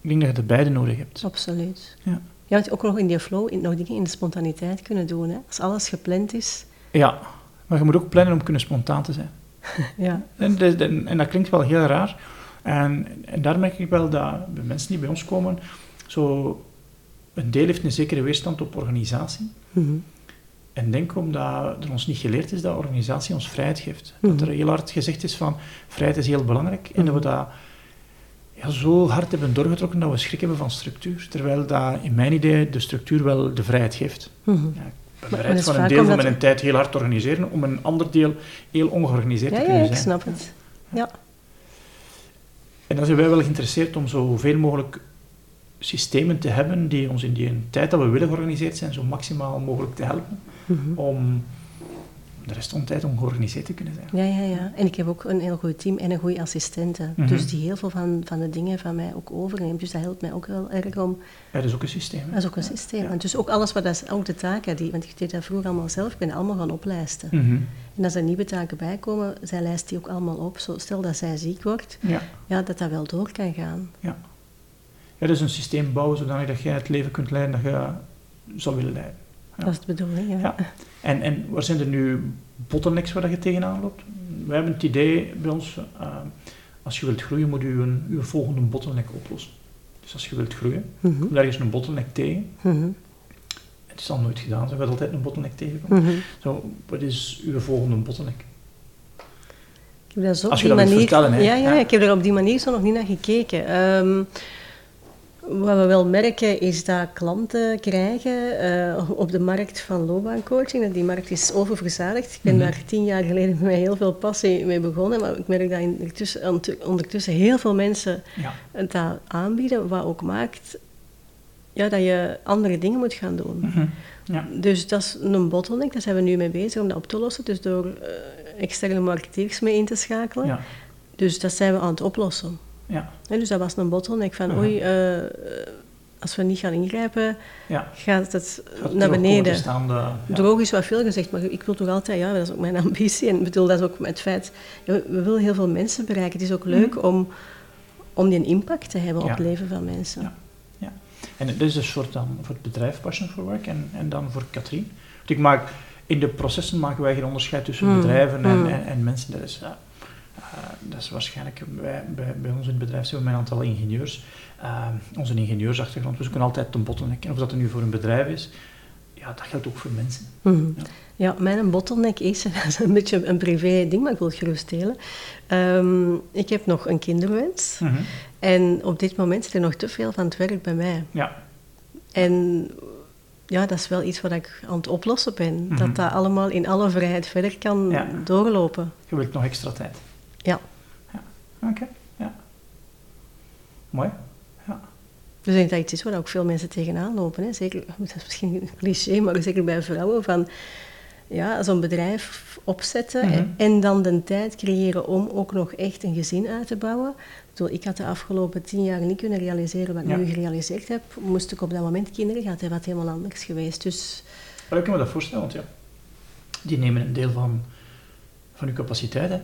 ik denk dat je de beide nodig hebt. Absoluut. Ja. Ja, want ook nog in die flow, in, nog dingen in de spontaniteit kunnen doen. Hè. Als alles gepland is. Ja, maar je moet ook plannen om kunnen spontaan te zijn. Ja. En, dat- en, en dat klinkt wel heel raar. En, en daar merk ik wel dat bij mensen die bij ons komen, zo een deel heeft een zekere weerstand op organisatie. Mhm. En denk omdat er ons niet geleerd is dat organisatie ons vrijheid geeft. Dat Mhm. er heel hard gezegd is van vrijheid is heel belangrijk. En dat we dat ja, zo hard hebben doorgetrokken dat we schrik hebben van structuur. Terwijl dat in mijn idee de structuur wel de vrijheid geeft. Mhm. Ja, ik ben bereid van een deel van mijn tijd heel hard te organiseren om een ander deel heel ongeorganiseerd Ja, te ja, kunnen ik zijn. snap het. Ja. En dan zijn wij wel geïnteresseerd om zoveel mogelijk systemen te hebben die ons in die tijd dat we willen georganiseerd zijn, zo maximaal mogelijk te helpen Mhm. om de rest van de tijd ongeorganiseerd te kunnen zijn. Ja, ja, ja. En ik heb ook een heel goed team en een goede assistente. Mhm. Dus die heel veel van, van de dingen van mij ook overneemt. Dus dat helpt mij ook wel erg om... Ja, dat is ook een systeem. hè? Dat is ook een systeem. Ja. En dus ook alles wat dat is, ook de taken, die, want ik deed dat vroeger allemaal zelf, ik ben allemaal gaan oplijsten. Mhm. En als er nieuwe taken bij komen, zij lijst die ook allemaal op. Zo, stel dat zij ziek wordt, Ja. ja, dat dat wel door kan gaan. Ja. Ja, dat is een systeem bouwen zodanig dat jij het leven kunt leiden dat je zou willen leiden. Ja. Dat is de bedoeling, ja. Ja. En, en waar zijn er nu bottlenecks waar dat je tegenaan loopt? Wij hebben het idee bij ons, eh, als je wilt groeien, moet je een, je volgende bottleneck oplossen. Dus als je wilt groeien, Mhm. komt ergens een bottleneck tegen. Mhm. Het is al nooit gedaan, ze hebben altijd een bottleneck tegenkomen. Mhm. Zo, wat is uw volgende bottleneck? Ik heb daar zo Als je die dat manier, vertellen. Ja, ja, Ja. ik heb er op die manier zo nog niet naar gekeken. Ehm, wat we wel merken is dat klanten krijgen eh, op de markt van loopbaancoaching. Die markt is oververzadigd. Ik ben Mhm. daar tien jaar geleden met heel veel passie mee begonnen. Maar ik merk dat ondertussen, ondertussen heel veel mensen Ja. het dat aanbieden. Wat ook maakt ja, dat je andere dingen moet gaan doen. Mhm. ja. Dus dat is een bottleneck, daar zijn we nu mee bezig om dat op te lossen. Dus door eh, externe marketeers mee in te schakelen. Ja. Dus dat zijn we aan het oplossen. Ja. Dus dat was een bottleneck van, Mhm. oei, eh, als we niet gaan ingrijpen, Ja. gaat het Gaat naar beneden. ja. Droog is wat veel gezegd, maar ik wil toch altijd, ja, dat is ook mijn ambitie. En ik bedoel, dat is ook het feit, we, willen heel veel mensen bereiken. Het is ook leuk om, om die impact te hebben op het leven van mensen. Ja. Ja. En dit is dus voor, dan, voor het bedrijf Passion for Work en, en dan voor Katrien. Want ik maak, in de processen maken wij geen onderscheid tussen Mm, bedrijven en, mm. en, en mensen. Dat is, ja, eh, dat is waarschijnlijk, bij, bij, bij ons in het bedrijf zijn we met een aantal ingenieurs. Eh, onze ingenieursachtergrond, we zoeken altijd een bottleneck. En of dat er nu voor een bedrijf is, ja, dat geldt ook voor mensen. Mhm. Ja. Ja, mijn bottleneck is, dat is een beetje een privé ding, maar ik wil het gerust delen. Ehm, ik heb nog een kinderwens. Mhm. En op dit moment zit er nog te veel van het werk bij mij. Ja, En ja, dat is wel iets wat ik aan het oplossen ben. Mhm. Dat dat allemaal in alle vrijheid verder kan Ja. doorlopen. je wilt nog extra tijd. Ja. Oké, ja. Mooi. Ja. Dus ik denk dat iets is waar ook veel mensen tegenaan lopen. Hè. Zeker, dat is misschien een cliché, maar zeker bij vrouwen. Van, ja, zo'n bedrijf opzetten Mhm. en, en dan de tijd creëren om ook nog echt een gezin uit te bouwen. Ik had de afgelopen tien jaar niet kunnen realiseren wat ik Ja. nu gerealiseerd heb. Moest ik op dat moment kinderen hebben, had het helemaal anders geweest. Dus Maar ik kan me dat voorstellen, want ja, die nemen een deel van, van uw capaciteit. Hè.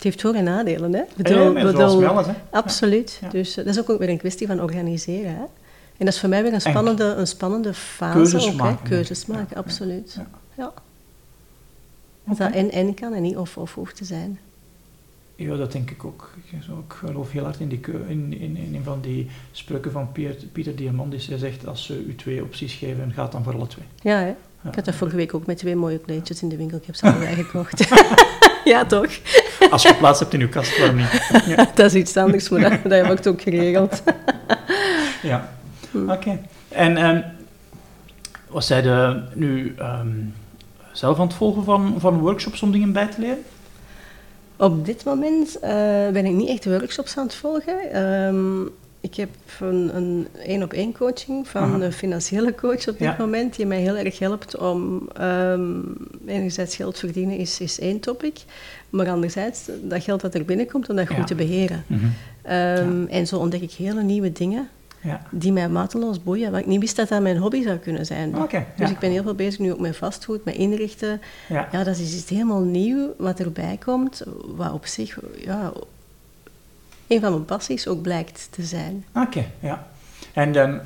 Het heeft voor- en nadelen. Hè? Ik Ja, bedoel- bedoel- alles. Hè. Absoluut. Ja. Dus eh, dat is ook weer een kwestie van organiseren. Hè? En dat is voor mij weer een spannende, een spannende fase. Keuzes ook, hè? maken, Keuzes denk ik. maken, Ja, absoluut. ja. Ja. Dat dat en-en kan en niet of-of hoeft te zijn. Ja, dat denk ik ook. Ik, geloof heel hard in, die, in, in, in een van die spreuken van Pieter, Pieter Diamandis. Hij zegt, als ze u twee opties geven, gaat dan voor alle twee. Ja, hè? Ik had dat vorige week ook met twee mooie kleedjes in de winkel. Ik heb ze allebei gekocht. ja, toch? Als je plaats hebt in uw kast, waarom niet? Ja. Dat is iets anders, maar dat, dat heb ik ook geregeld. ja. Oké. En ehm, was zij de, nu ehm, zelf aan het volgen van, van workshops om dingen bij te leren? Op dit moment eh, ben ik niet echt workshops aan het volgen. Ehm, ik heb een, één-op-één coaching van Aha. een financiële coach op dit Ja. moment, die mij heel erg helpt om ehm enerzijds geld verdienen is, is één topic, maar anderzijds dat geld dat er binnenkomt om dat goed Ja. te beheren. Ehm, En zo ontdek ik hele nieuwe dingen Ja. die mij mateloos boeien, waar ik niet wist dat dat mijn hobby zou kunnen zijn. Dus ja. ik ben heel veel bezig nu ook met vastgoed, met inrichten. Ja. Ja, dat is iets helemaal nieuw wat erbij komt, wat op zich ja, een van mijn passies ook blijkt te zijn. Oké, ja. En dan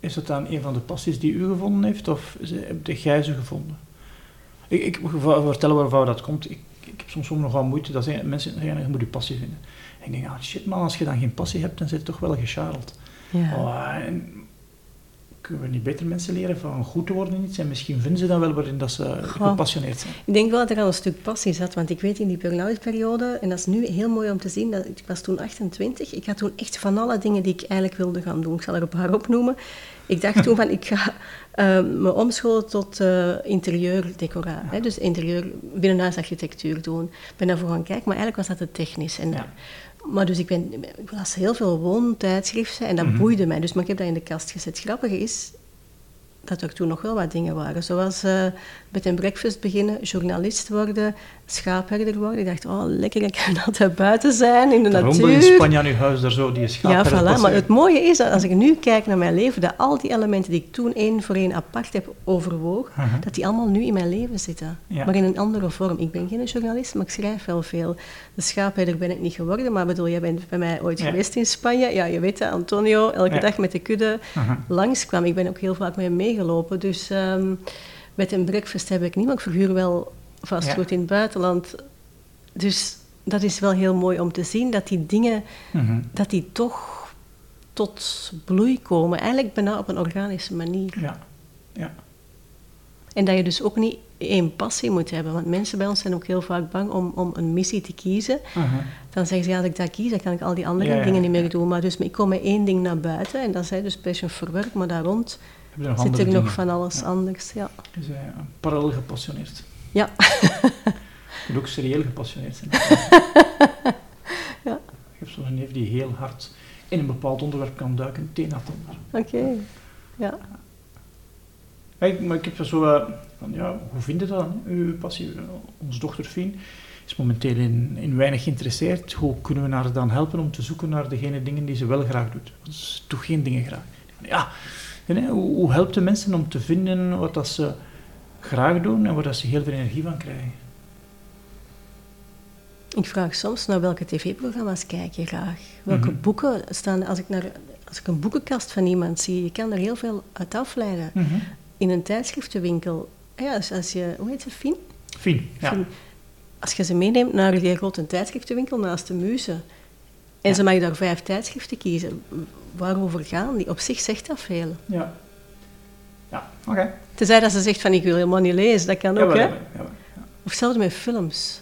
is het dan een van de passies die u gevonden heeft, of heb jij ze gevonden? Ik, ik vertellen waarvan dat komt. Ik, ik heb soms ook nogal moeite dat zeggen, mensen zeggen, je moet je passie vinden. En ik denk, ah, shit man, als je dan geen passie hebt, dan zit je toch wel gescharreld. Ja. Oh, en kunnen we niet beter mensen leren van goed te worden in iets? En misschien vinden ze dan wel waarin dat ze gepassioneerd zijn. Ik denk wel dat er al een stuk passie zat, want ik weet in die burn-out periode, en dat is nu heel mooi om te zien, dat, ik was toen 28, ik had toen echt van alle dingen die ik eigenlijk wilde gaan doen, ik zal er een paar opnoemen. Ik dacht toen van, ik ga eh, me omscholen tot eh interieurdecoratie, hè, dus interieur, binnenhuisarchitectuur doen. Ik ben daarvoor gaan kijken, maar eigenlijk was dat te technisch. En, Ja. Maar dus ik, ben, ik las heel veel woontijdschriften en dat Mhm. boeide mij, dus maar ik heb dat in de kast gezet. Grappig is dat er toen nog wel wat dingen waren. Zoals eh met een breakfast beginnen, journalist worden, schaapherder worden. Ik dacht, oh lekker, ik kan altijd buiten zijn, in de Daarom natuur. in Spanje aan uw huis, daar zo die ja, schaapherder voilà. Maar het mooie is, dat als ik nu kijk naar mijn leven, dat al die elementen die ik toen één voor één apart heb overwogen, Mhm. dat die allemaal nu in mijn leven zitten. Ja. Maar in een andere vorm. Ik ben geen journalist, maar ik schrijf wel veel. De schaapherder ben ik niet geworden, maar bedoel, jij bent bij mij ooit Ja. geweest in Spanje. Ja, je weet dat, Antonio, elke Ja. dag met de kudde Aha. langskwam. Ik ben ook heel vaak met hem meegelopen. Dus ehm, met een breakfast heb ik niet, maar ik verhuur wel vastgoed in het buitenland. Dus dat is wel heel mooi om te zien dat die dingen, Mhm. dat die toch tot bloei komen. Eigenlijk bijna op een organische manier. Ja. ja. En dat je dus ook niet één passie moet hebben. Want mensen bij ons zijn ook heel vaak bang om, om een missie te kiezen. Aha. Dan zeggen ze, ja, als ik dat kies, dan kan ik al die andere Ja, ja, dingen niet meer ja. doen. Maar dus ik kom met één ding naar buiten en dat is hè, dus passion for work. Maar daar rond Heb nog zit er nog van alles Ja. anders. Ja. Dus uh, parallel gepassioneerd. ja. Je moet ook serieel gepassioneerd zijn. Ja. Ik heb zo'n neef die heel hard in een bepaald onderwerp kan duiken, het een na het ander. Oké. Ja. Ja, ik- maar ik heb zo eh, van, ja, hoe vind je dat dan, uw passie? Onze dochter Fien is momenteel in, in weinig geïnteresseerd. Hoe kunnen we haar dan helpen om te zoeken naar degene dingen die ze wel graag doet? Want Ze doet geen dingen graag. Ja, en, hoe, hoe helpt de mensen om te vinden wat dat ze graag doen en waar dat ze heel veel energie van krijgen? Ik vraag soms naar welke tv-programma's kijk je graag? Welke Mhm. boeken staan... Als ik, naar, als ik een boekenkast van iemand zie, je kan er heel veel uit afleiden. Mhm. In een tijdschriftenwinkel, ja, als, als je... Hoe heet ze? Fien? Fien, ja. Als je ze meeneemt naar die grote tijdschriftenwinkel naast de muze, en Ja. ze mag daar vijf tijdschriften kiezen, waarover gaan die? Op zich zegt dat veel. Ja, ja oké. Tenzij dat ze zegt van ik wil helemaal niet lezen, dat kan ook, Jawel, hè? jawel, jawel. Ja. Of hetzelfde met films.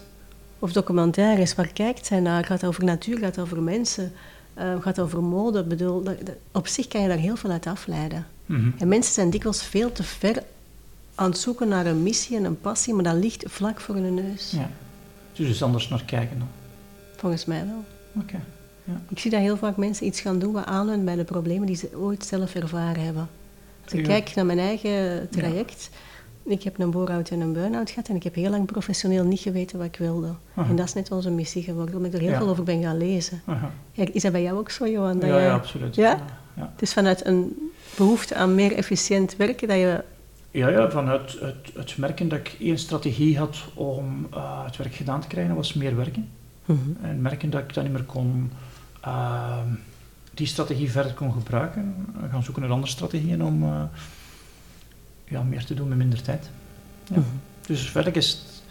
Of documentaires, waar kijkt zij naar? Gaat het over natuur, gaat het over mensen, eh, gaat het over mode? Bedoel, dat, dat- op zich kan je daar heel veel uit afleiden. Mhm. En mensen zijn dikwijls veel te ver aan het zoeken naar een missie en een passie, maar dat ligt vlak voor hun neus. Ja. Dus eens anders naar kijken dan. Volgens mij wel. Oké. Ja. Ik zie dat heel vaak mensen iets gaan doen wat aanleunt bij de problemen die ze ooit zelf ervaren hebben. Als ik Ja. kijk naar mijn eigen traject, ik heb een bore-out en een burn-out gehad en ik heb heel lang professioneel niet geweten wat ik wilde. Aha. En dat is net onze missie geworden, omdat ik er heel Ja. veel over ben gaan lezen. Aha. Is dat bij jou ook zo, Johan? Dat Ja, ja, absoluut. Ja? Het is vanuit een behoefte aan meer efficiënt werken dat je... Ja, ja vanuit het, het merken dat ik één strategie had om eh, het werk gedaan te krijgen, was meer werken. En merken dat ik dat niet meer kon, ehm, die strategie verder kon gebruiken. Gaan zoeken naar andere strategieën om eh, ja, meer te doen met minder tijd. Ja. Mhm. Dus verder is het,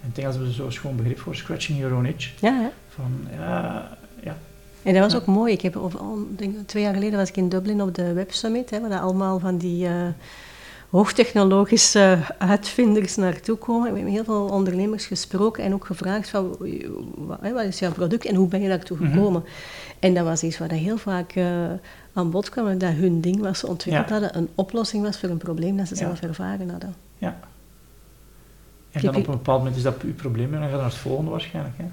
het Engels hebben ze zo'n schoon begrip voor scratching your own itch. Ja, hè? Van, ja, ja, En dat was Ja. ook mooi. Ik heb over, denk, twee jaar geleden was ik in Dublin op de Web Summit, hè, waar dat allemaal van die eh, hoogtechnologische uitvinders naartoe komen. We hebben heel veel ondernemers gesproken en ook gevraagd van, wat, is jouw product en hoe ben je daartoe Mhm. gekomen? En dat was iets waar dat heel vaak eh, aan bod kwam, dat hun ding wat ze ontwikkeld Ja. hadden, een oplossing was voor een probleem dat ze Ja. zelf ervaren hadden. ja. En dan op een bepaald moment is dat uw probleem en dan gaat je naar het volgende waarschijnlijk. Hè?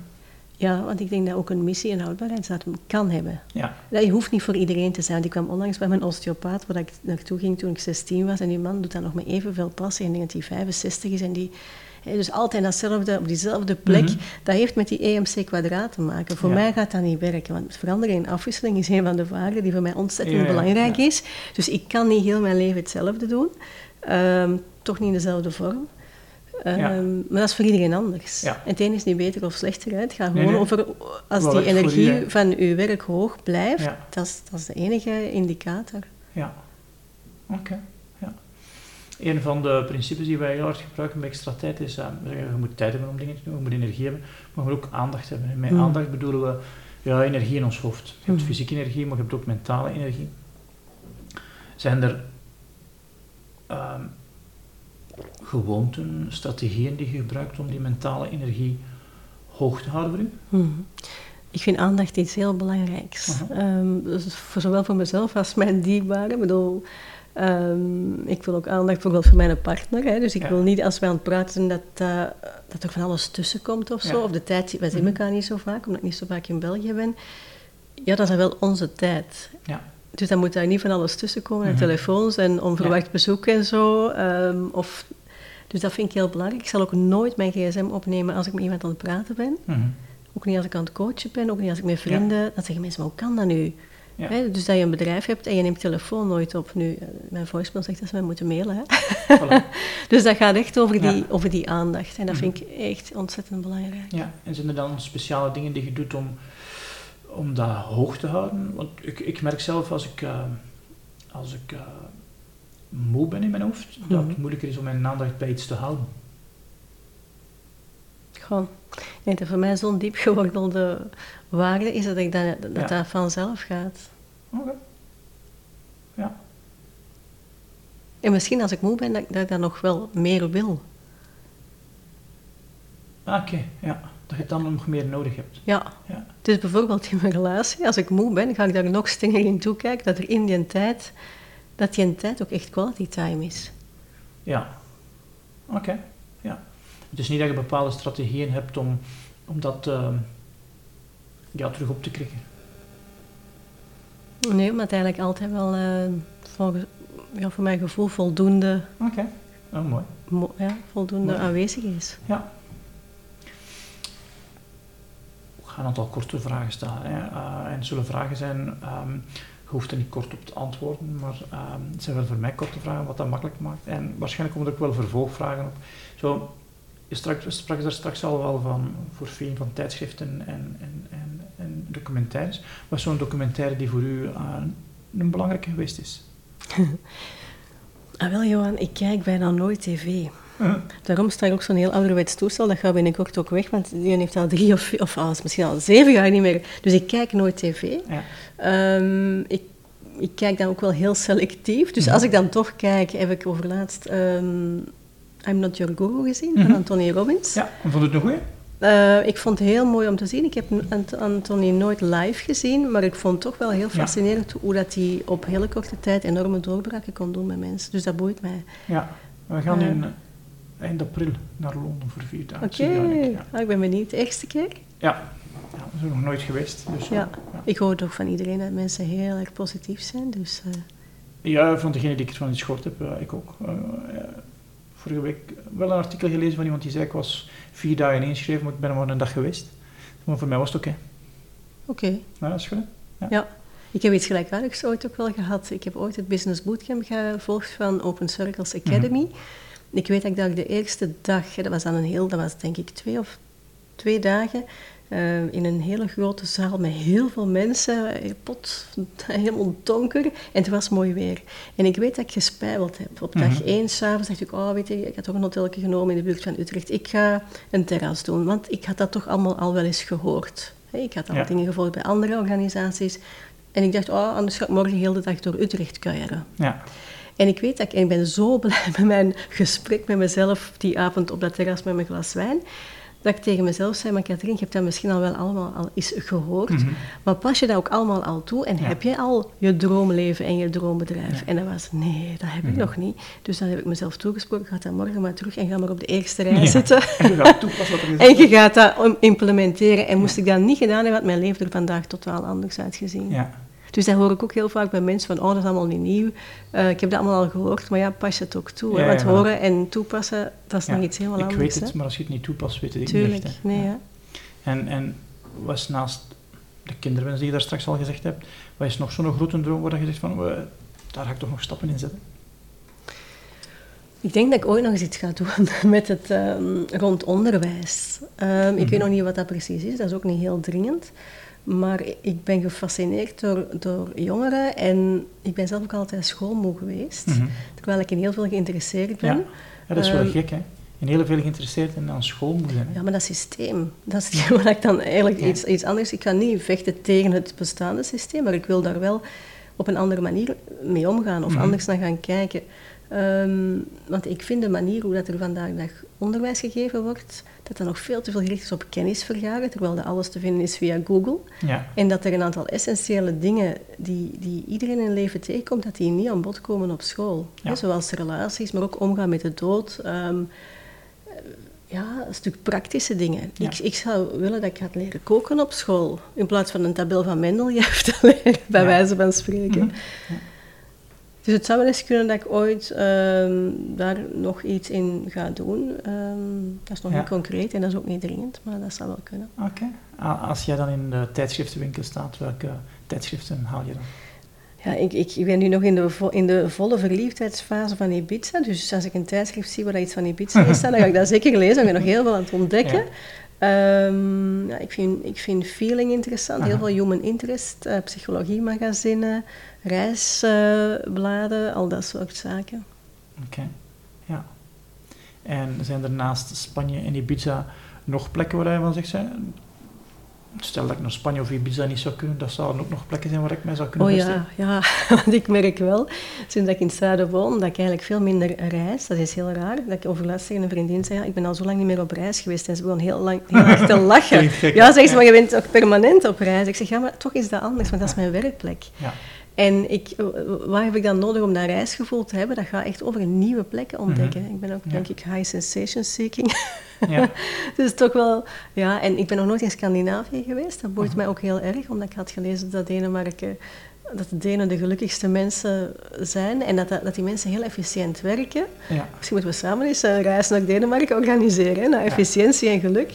Ja, want ik denk dat ook een missie en houdbaarheidsdatum kan hebben. Ja, Dat hoeft niet voor iedereen te zijn. Want Ik kwam onlangs bij mijn osteopaat, waar ik naartoe ging toen ik 16 was. En die man doet dat nog met evenveel passie. Ik denk dat hij 65 is. En die, dus altijd datzelfde, op diezelfde plek. Mhm. Dat heeft met die EMC kwadraat te maken. Voor Ja. mij gaat dat niet werken. Want verandering en afwisseling is een van de waarden die voor mij ontzettend Ja, ja, belangrijk is. Dus ik kan niet heel mijn leven hetzelfde doen. Ehm, toch niet in dezelfde vorm. Ehm, Ja. Maar dat is voor iedereen anders. Ja. En het een is niet beter of slechter. Hè. Het gaat gewoon nee. over als Wat die energie van uw werk hoog blijft. Ja. Dat, is, dat is de enige indicator. ja. Oké. Ja. Een van de principes die wij heel hard gebruiken bij extra tijd is, we zeggen, je moet tijd hebben om dingen te doen, je moet energie hebben, maar je moet ook aandacht hebben. En met Mm. aandacht bedoelen we ja, energie in ons hoofd. Je hebt Mm. fysieke energie, maar je hebt ook mentale energie. Zijn er ehm, gewoonten, strategieën die je gebruikt om die mentale energie hoog te houden voor u? Mhm. Ik vind aandacht iets heel belangrijks. Ehm, dus voor, zowel voor mezelf als mijn dierbaren. Ik bedoel, ehm, ik wil ook aandacht bijvoorbeeld voor mijn partner. Hè. Dus ik Ja. wil niet als wij aan het praten zijn dat, eh, dat er van alles tussen komt of zo. Ja. Of de tijd, wij zien Mhm. elkaar niet zo vaak, omdat ik niet zo vaak in België ben. Ja, dat is wel onze tijd. Ja. Dus dan moet daar niet van alles tussen komen, en Mhm. telefoons en onverwacht bezoek en zo. ehm, of, dus dat vind ik heel belangrijk. Ik zal ook nooit mijn gsm opnemen als ik met iemand aan het praten ben. Mhm. Ook niet als ik aan het coachen ben, ook niet als ik met vrienden. Dan zeggen mensen, maar hoe kan dat nu? Ja. Hè, dus dat je een bedrijf hebt en je neemt telefoon nooit op. Nu, eh, mijn voicemail zegt dat ze mij moeten mailen. Hè? Voilà. dus dat gaat echt over die, Ja. over die aandacht. En dat Mhm. vind ik echt ontzettend belangrijk. Ja, en zijn er dan speciale dingen die je doet om, om dat hoog te houden? Want ik, ik merk zelf als ik, eh, als ik eh, moe ben in mijn hoofd, dat Mhm. het moeilijker is om mijn aandacht bij iets te houden. Gewoon, denk dat voor mij zo'n diep gewortelde waarde is dat ik dat, dat, Ja. dat vanzelf gaat. Oké. Ja. En misschien als ik moe ben, dat, dat ik dat nog wel meer wil. Ah, Oké, ja. Dat je het dan nog meer nodig hebt. Ja. Ja. Dus bijvoorbeeld in mijn relatie, als ik moe ben, ga ik daar nog strenger in toekijken dat er in die tijd, dat die tijd ook echt quality time is. Ja. Oké, ja. Het is niet dat je bepaalde strategieën hebt om, om dat eh, ja, terug op te krikken. Nee, maar eigenlijk altijd wel eh, volgens, ja, voor mijn gevoel voldoende, Oké, oh, mooi. mo- ja, voldoende Mooi. aanwezig is. Ja. We gaan een aantal korte vragen stellen. Hè. Eh, en het zullen vragen zijn, ehm, je hoeft er niet kort op te antwoorden, maar ehm, het zijn wel voor mij korte vragen, wat dat makkelijk maakt. En waarschijnlijk komen er ook wel vervolgvragen op. Zo, je sprak daar straks al wel van, voor Fien, van tijdschriften en, en, en, en documentaires. Wat is zo'n documentaire die voor u eh, een belangrijke geweest is? Ah wel, Johan, ik kijk bijna nooit tv. Daarom sta ik ook zo'n heel ouderwets toestel, dat gaat binnenkort ook weg, want die heeft al drie of, of ah, misschien al zeven jaar niet meer. Dus ik kijk nooit tv. ja. Ehm, ik, ik kijk dan ook wel heel selectief. Dus Mhm. als ik dan toch kijk, heb ik overlaatst ehm I'm Not Your Guru gezien, Mhm. van Anthony Robbins. ja, en vond het nog goed? Eh, ik vond het heel mooi om te zien. Ik heb Ant- Anthony nooit live gezien, maar ik vond het toch wel heel fascinerend hoe dat hij op hele korte tijd enorme doorbraken kon doen met mensen. Dus dat boeit mij. Ja, we gaan eh, eind april naar Londen voor vier dagen. Oké, Ja, Ah, ik ben benieuwd. De eerste keer? ja. ja we zijn nog nooit geweest. Dus, Ja. ja. Ik hoor toch van iedereen dat mensen heel erg positief zijn. Dus, eh, Ja, van degene die ik ervan iets gehoord heb, eh, ik ook. Eh, vorige week wel een artikel gelezen van iemand die zei ik was vier dagen ingeschreven, maar ik ben er maar een dag geweest. Maar voor mij was het oké. Oké. Nou, dat is goed. Ja, ik heb iets gelijkaardigs ooit ook wel gehad. Ik heb ooit het Business Bootcamp gevolgd van Open Circles Academy. Ik weet dat ik de eerste dag, dat was dan een heel, dat was denk ik twee of twee dagen, eh, in een hele grote zaal met heel veel mensen, eh, pot, helemaal donker. En het was mooi weer. En ik weet dat ik gespijbeld heb. Op dag Mhm. één, s'avonds, dacht ik, oh, weet je, ik had toch een hotelje genomen in de buurt van Utrecht. Ik ga een terras doen, want ik had dat toch allemaal al wel eens gehoord. Ik had al Ja. dingen gevolgd bij andere organisaties. En ik dacht, oh, anders ga ik morgen heel de dag door Utrecht kuieren. Ja. En ik weet dat ik, ik ben zo blij met mijn gesprek met mezelf die avond op dat terras met mijn glas wijn, dat ik tegen mezelf zei, maar Katrien, je hebt dat misschien al wel allemaal al eens gehoord, Mhm. maar pas je dat ook allemaal al toe en Ja. heb je al je droomleven en je droombedrijf? Ja. En dat was, nee, dat heb ik Mhm. nog niet. Dus dan heb ik mezelf toegesproken, ga dat morgen maar terug en ga maar op de eerste rij Ja. zitten. En je gaat toepassen wat er is. En je gaat dat implementeren. En moest ik dat niet gedaan hebben, had mijn leven er vandaag totaal anders uitgezien. Ja. Dus dat hoor ik ook heel vaak bij mensen van, oh, dat is allemaal niet nieuw. Eh, ik heb dat allemaal al gehoord, maar ja, pas je het ook toe. Ja, Want horen en toepassen, dat is nog iets helemaal Ik anders. weet het, hè. maar als je het niet toepast, weet je het Tuurlijk, niet echt. hè. nee. En, en was naast de kinderwens die je daar straks al gezegd hebt, wat is nog zo'n grote droom waar je zegt van, we- daar ga ik toch nog stappen in zetten? Ik denk dat ik ooit nog eens iets ga doen met het ehm, rond onderwijs. Ehm, Ik weet Mhm. nog niet wat dat precies is, dat is ook niet heel dringend. Maar ik ben gefascineerd door, door jongeren en ik ben zelf ook altijd schoolmoe geweest. Mhm. Terwijl ik in heel veel geïnteresseerd ben. Ja. ja, dat is wel Ehm, gek, hè? En heel veel geïnteresseerd in aan school moeten zijn. hè. Ja, maar dat systeem, dat is wat ik dan eigenlijk Ja. iets, iets anders... Ik ga niet vechten tegen het bestaande systeem, maar ik wil daar wel op een andere manier mee omgaan of Mhm. anders naar gaan kijken. Ehm, want ik vind de manier hoe dat er vandaag de dag onderwijs gegeven wordt, dat dat nog veel te veel gericht is op kennis vergaren, terwijl dat alles te vinden is via Google. Ja. En dat er een aantal essentiële dingen die, die iedereen in het leven tegenkomt, dat die niet aan bod komen op school. Ja. Zoals relaties, maar ook omgaan met de dood. ehm, eh, ja, een stuk praktische dingen. Ja. Ik, ik zou willen dat ik had leren koken op school, in plaats van een tabel van Mendeljeff te leren, bij wijze van spreken. Mhm. Ja. Dus het zou wel eens kunnen dat ik ooit ehm, daar nog iets in ga doen. Ehm, dat is nog Ja. niet concreet en dat is ook niet dringend, maar dat zou wel kunnen. Oké. A- Als jij dan in de tijdschriftenwinkel staat, welke tijdschriften haal je dan? Ja, ik, ik, ik ben nu nog in de, vo- in de volle verliefdheidsfase van Ibiza. Dus als ik een tijdschrift zie waar iets van Ibiza staat, dan ga ik dat zeker lezen. Dan ben ik nog heel veel aan het ontdekken. Ehm, ja, ik, vind, ik vind feeling interessant, heel veel human interest, eh psychologiemagazinen, reisbladen, al dat soort zaken. Oké. Ja. En zijn er naast Spanje en Ibiza nog plekken waar je van zegt, hè, stel dat ik naar Spanje of Ibiza niet zou kunnen, dat zouden ook nog plekken zijn waar ik mij zou kunnen Oh ja, ja, want ik merk wel, sinds dat ik in het zuiden woon, dat ik eigenlijk veel minder reis. Dat is heel raar. Dat ik overlaatst tegen een vriendin zei, ja, ik ben al zo lang niet meer op reis geweest. En ze begon heel, lang, heel te lachen. Ja, zegt ze, maar je bent ook permanent op reis. Ik zeg, ja, maar toch is dat anders, want dat is mijn werkplek. Ja. En ik, eh, wat heb ik dan nodig om dat reisgevoel te hebben? Dat gaat echt over nieuwe plekken ontdekken. Ik ben ook, Mhm. Ja. denk ik, high sensation seeking. Ja. dus toch wel, ja, en ik ben nog nooit in Scandinavië geweest. Dat boeit Aha. mij ook heel erg, omdat ik had gelezen dat Denemarken, dat de Denen de gelukkigste mensen zijn en dat, dat, dat die mensen heel efficiënt werken. Ja. Misschien moeten we samen eens een reis naar Denemarken organiseren, hè, naar Ja. efficiëntie en geluk.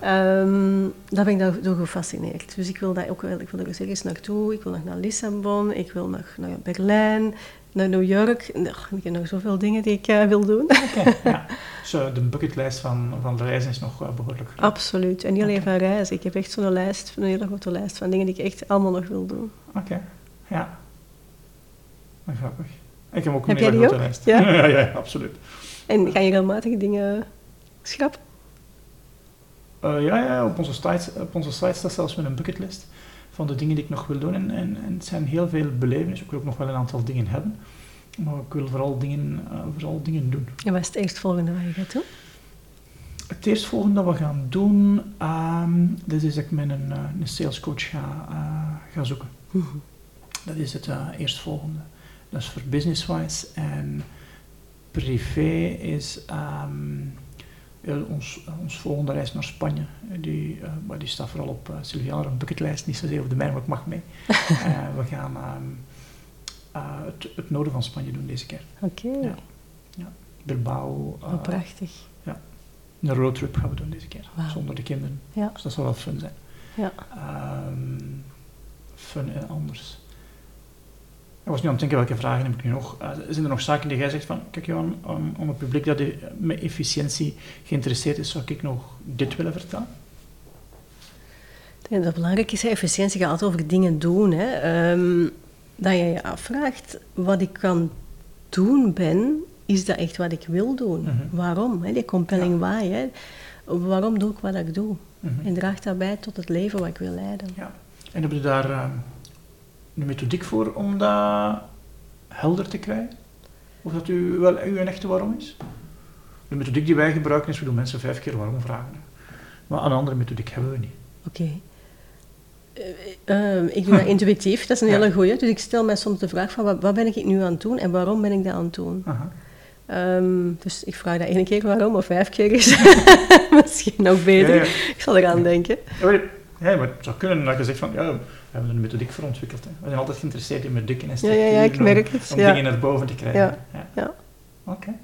Ja. Ehm daar ben ik door gefascineerd. Dus ik wil daar ook wel, ik wil er serieus naartoe. Ik wil nog naar Lissabon, ik wil nog naar Berlijn, naar New York. Ach, ik heb nog zoveel dingen die ik eh, wil doen. Ja. Dus eh, de bucketlijst van, van de reizen is nog eh, behoorlijk. Absoluut. En niet alleen Oké. van reizen. Ik heb echt zo'n lijst, een hele grote lijst van dingen die ik echt allemaal nog wil doen. Oké, ja. Maar grappig. Ik heb ook een Heb hele grote ook? lijst. Ja? ja, ja, absoluut. En ga je regelmatig dingen schrappen? Eh, ja, ja, op onze site, op onze site staat zelfs met een bucketlist van de dingen die ik nog wil doen. En, en, en het zijn heel veel belevenissen. Ik wil ook nog wel een aantal dingen hebben. Maar ik wil vooral dingen, eh, vooral dingen doen. En wat is het eerstvolgende wat je gaat doen? Het eerstvolgende dat we gaan doen, ehm dat is dat ik met een, eh, een salescoach ga, ga zoeken. Mhm. Dat is het eh, eerstvolgende. Dat is voor business-wise. En privé is ja, ons, ons volgende reis naar Spanje. Die, eh, maar die staat vooral op uh, Sylvianer een bucketlijst, niet zozeer op de mijne, maar ik mag mee. Eh, we gaan ehm, eh, het, het noorden van Spanje doen deze keer. Oké, Ja. Bilbao. eh, Oh, prachtig. een roadtrip gaan we doen deze keer, zonder de kinderen. Ja. Dus dat zal wel fun zijn. Ja. Ehm, fun en anders. Ik was nu aan het denken, welke vragen heb ik nu nog? Eh, zijn er nog zaken die jij zegt van, kijk Johan, om, om het publiek dat i- met efficiëntie geïnteresseerd is, zou ik nog dit willen vertellen? En dat belangrijk is, efficiëntie gaat altijd over dingen doen. Hè. Ehm, dat je je afvraagt, wat ik kan doen ben, is dat echt wat ik wil doen? Mhm. Waarom? Hè? Die compelling why. Hè? Waarom doe ik wat ik doe? Mhm. En draagt daarbij tot het leven wat ik wil leiden. Ja. En heb je daar ehm, een methodiek voor om dat helder te krijgen? Of dat u wel uw echte waarom is? De methodiek die wij gebruiken is, we doen mensen vijf keer waarom vragen. Maar een andere methodiek hebben we niet. Oké. Eh, eh, ik doe dat intuïtief, dat is een Ja. hele goeie. Dus ik stel mij soms de vraag van wat, wat ben ik nu aan het doen en waarom ben ik dat aan het doen? Aha. Ehm, dus ik vraag dat één keer waarom of vijf keer is misschien nog beter. Ja, ja. Ik zal eraan denken. Ja, maar, het zou kunnen dat je zegt van, ja, we hebben een methodiek voor ontwikkeld. Hè. We zijn altijd geïnteresseerd in methodieken en Ja, ja, ja, ik merk om, het, om dingen naar boven te krijgen. Ja. Oké.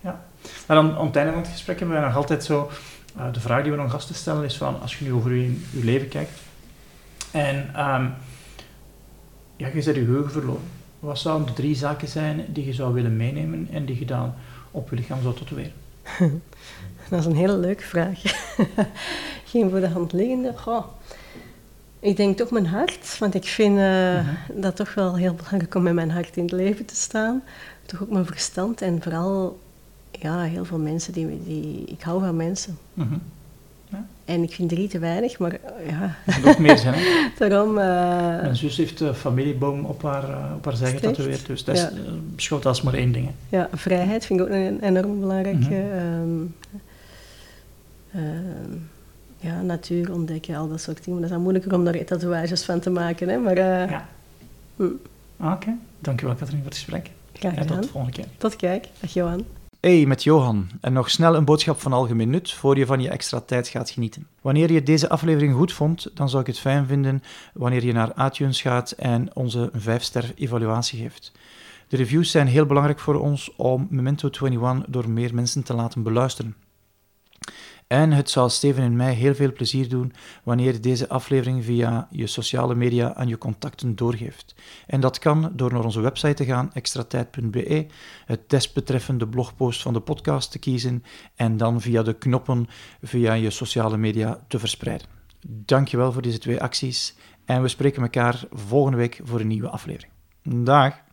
Ja. Maar dan, aan het einde van het gesprek hebben wij nog altijd zo... eh, de vraag die we aan gasten stellen is van, als je nu over je, je leven kijkt en ehm, ja, je bent je geheugen verloren. Wat zouden de drie zaken zijn die je zou willen meenemen en die je dan op je lichaam zou tatoeëren? Dat is een hele leuke vraag. Geen voor de hand liggende. Goh. Ik denk toch mijn hart, want ik vind eh, Mhm. dat toch wel heel belangrijk om met mijn hart in het leven te staan. Toch ook mijn verstand en vooral ja, heel veel mensen die, die... Ik hou van mensen. Mhm. En ik vind drie te weinig, maar eh, ja, Er moet ook meer zijn. hè. daarom... eh, Mijn zus heeft de familieboom op haar, eh, op haar zij het getatoeëerd, dus dat is, Ja. als maar één ding. hè. Ja, vrijheid vind ik ook een enorm belangrijke. Mhm. ehm, ehm, ja, natuur ontdekken, al dat soort dingen. Maar dat is dan moeilijker om daar tatoeages van te maken. Hè? Maar eh, Ja. hm, Ah, Oké, dankjewel Katrien voor het gesprek. graag En tot gedaan. de volgende keer. Tot kijk. Dag Johan. Hey, met Johan. En nog snel een boodschap van algemeen nut voor je van je extra tijd gaat genieten. Wanneer je deze aflevering goed vond, dan zou ik het fijn vinden wanneer je naar iTunes gaat en onze 5-ster evaluatie geeft. De reviews zijn heel belangrijk voor ons om Memento 21 door meer mensen te laten beluisteren. En het zal Steven en mij heel veel plezier doen wanneer je deze aflevering via je sociale media aan je contacten doorgeeft. En dat kan door naar onze website te gaan, extratijd.be, het desbetreffende blogpost van de podcast te kiezen en dan via de knoppen via je sociale media te verspreiden. Dankjewel voor deze twee acties en we spreken elkaar volgende week voor een nieuwe aflevering. Dag!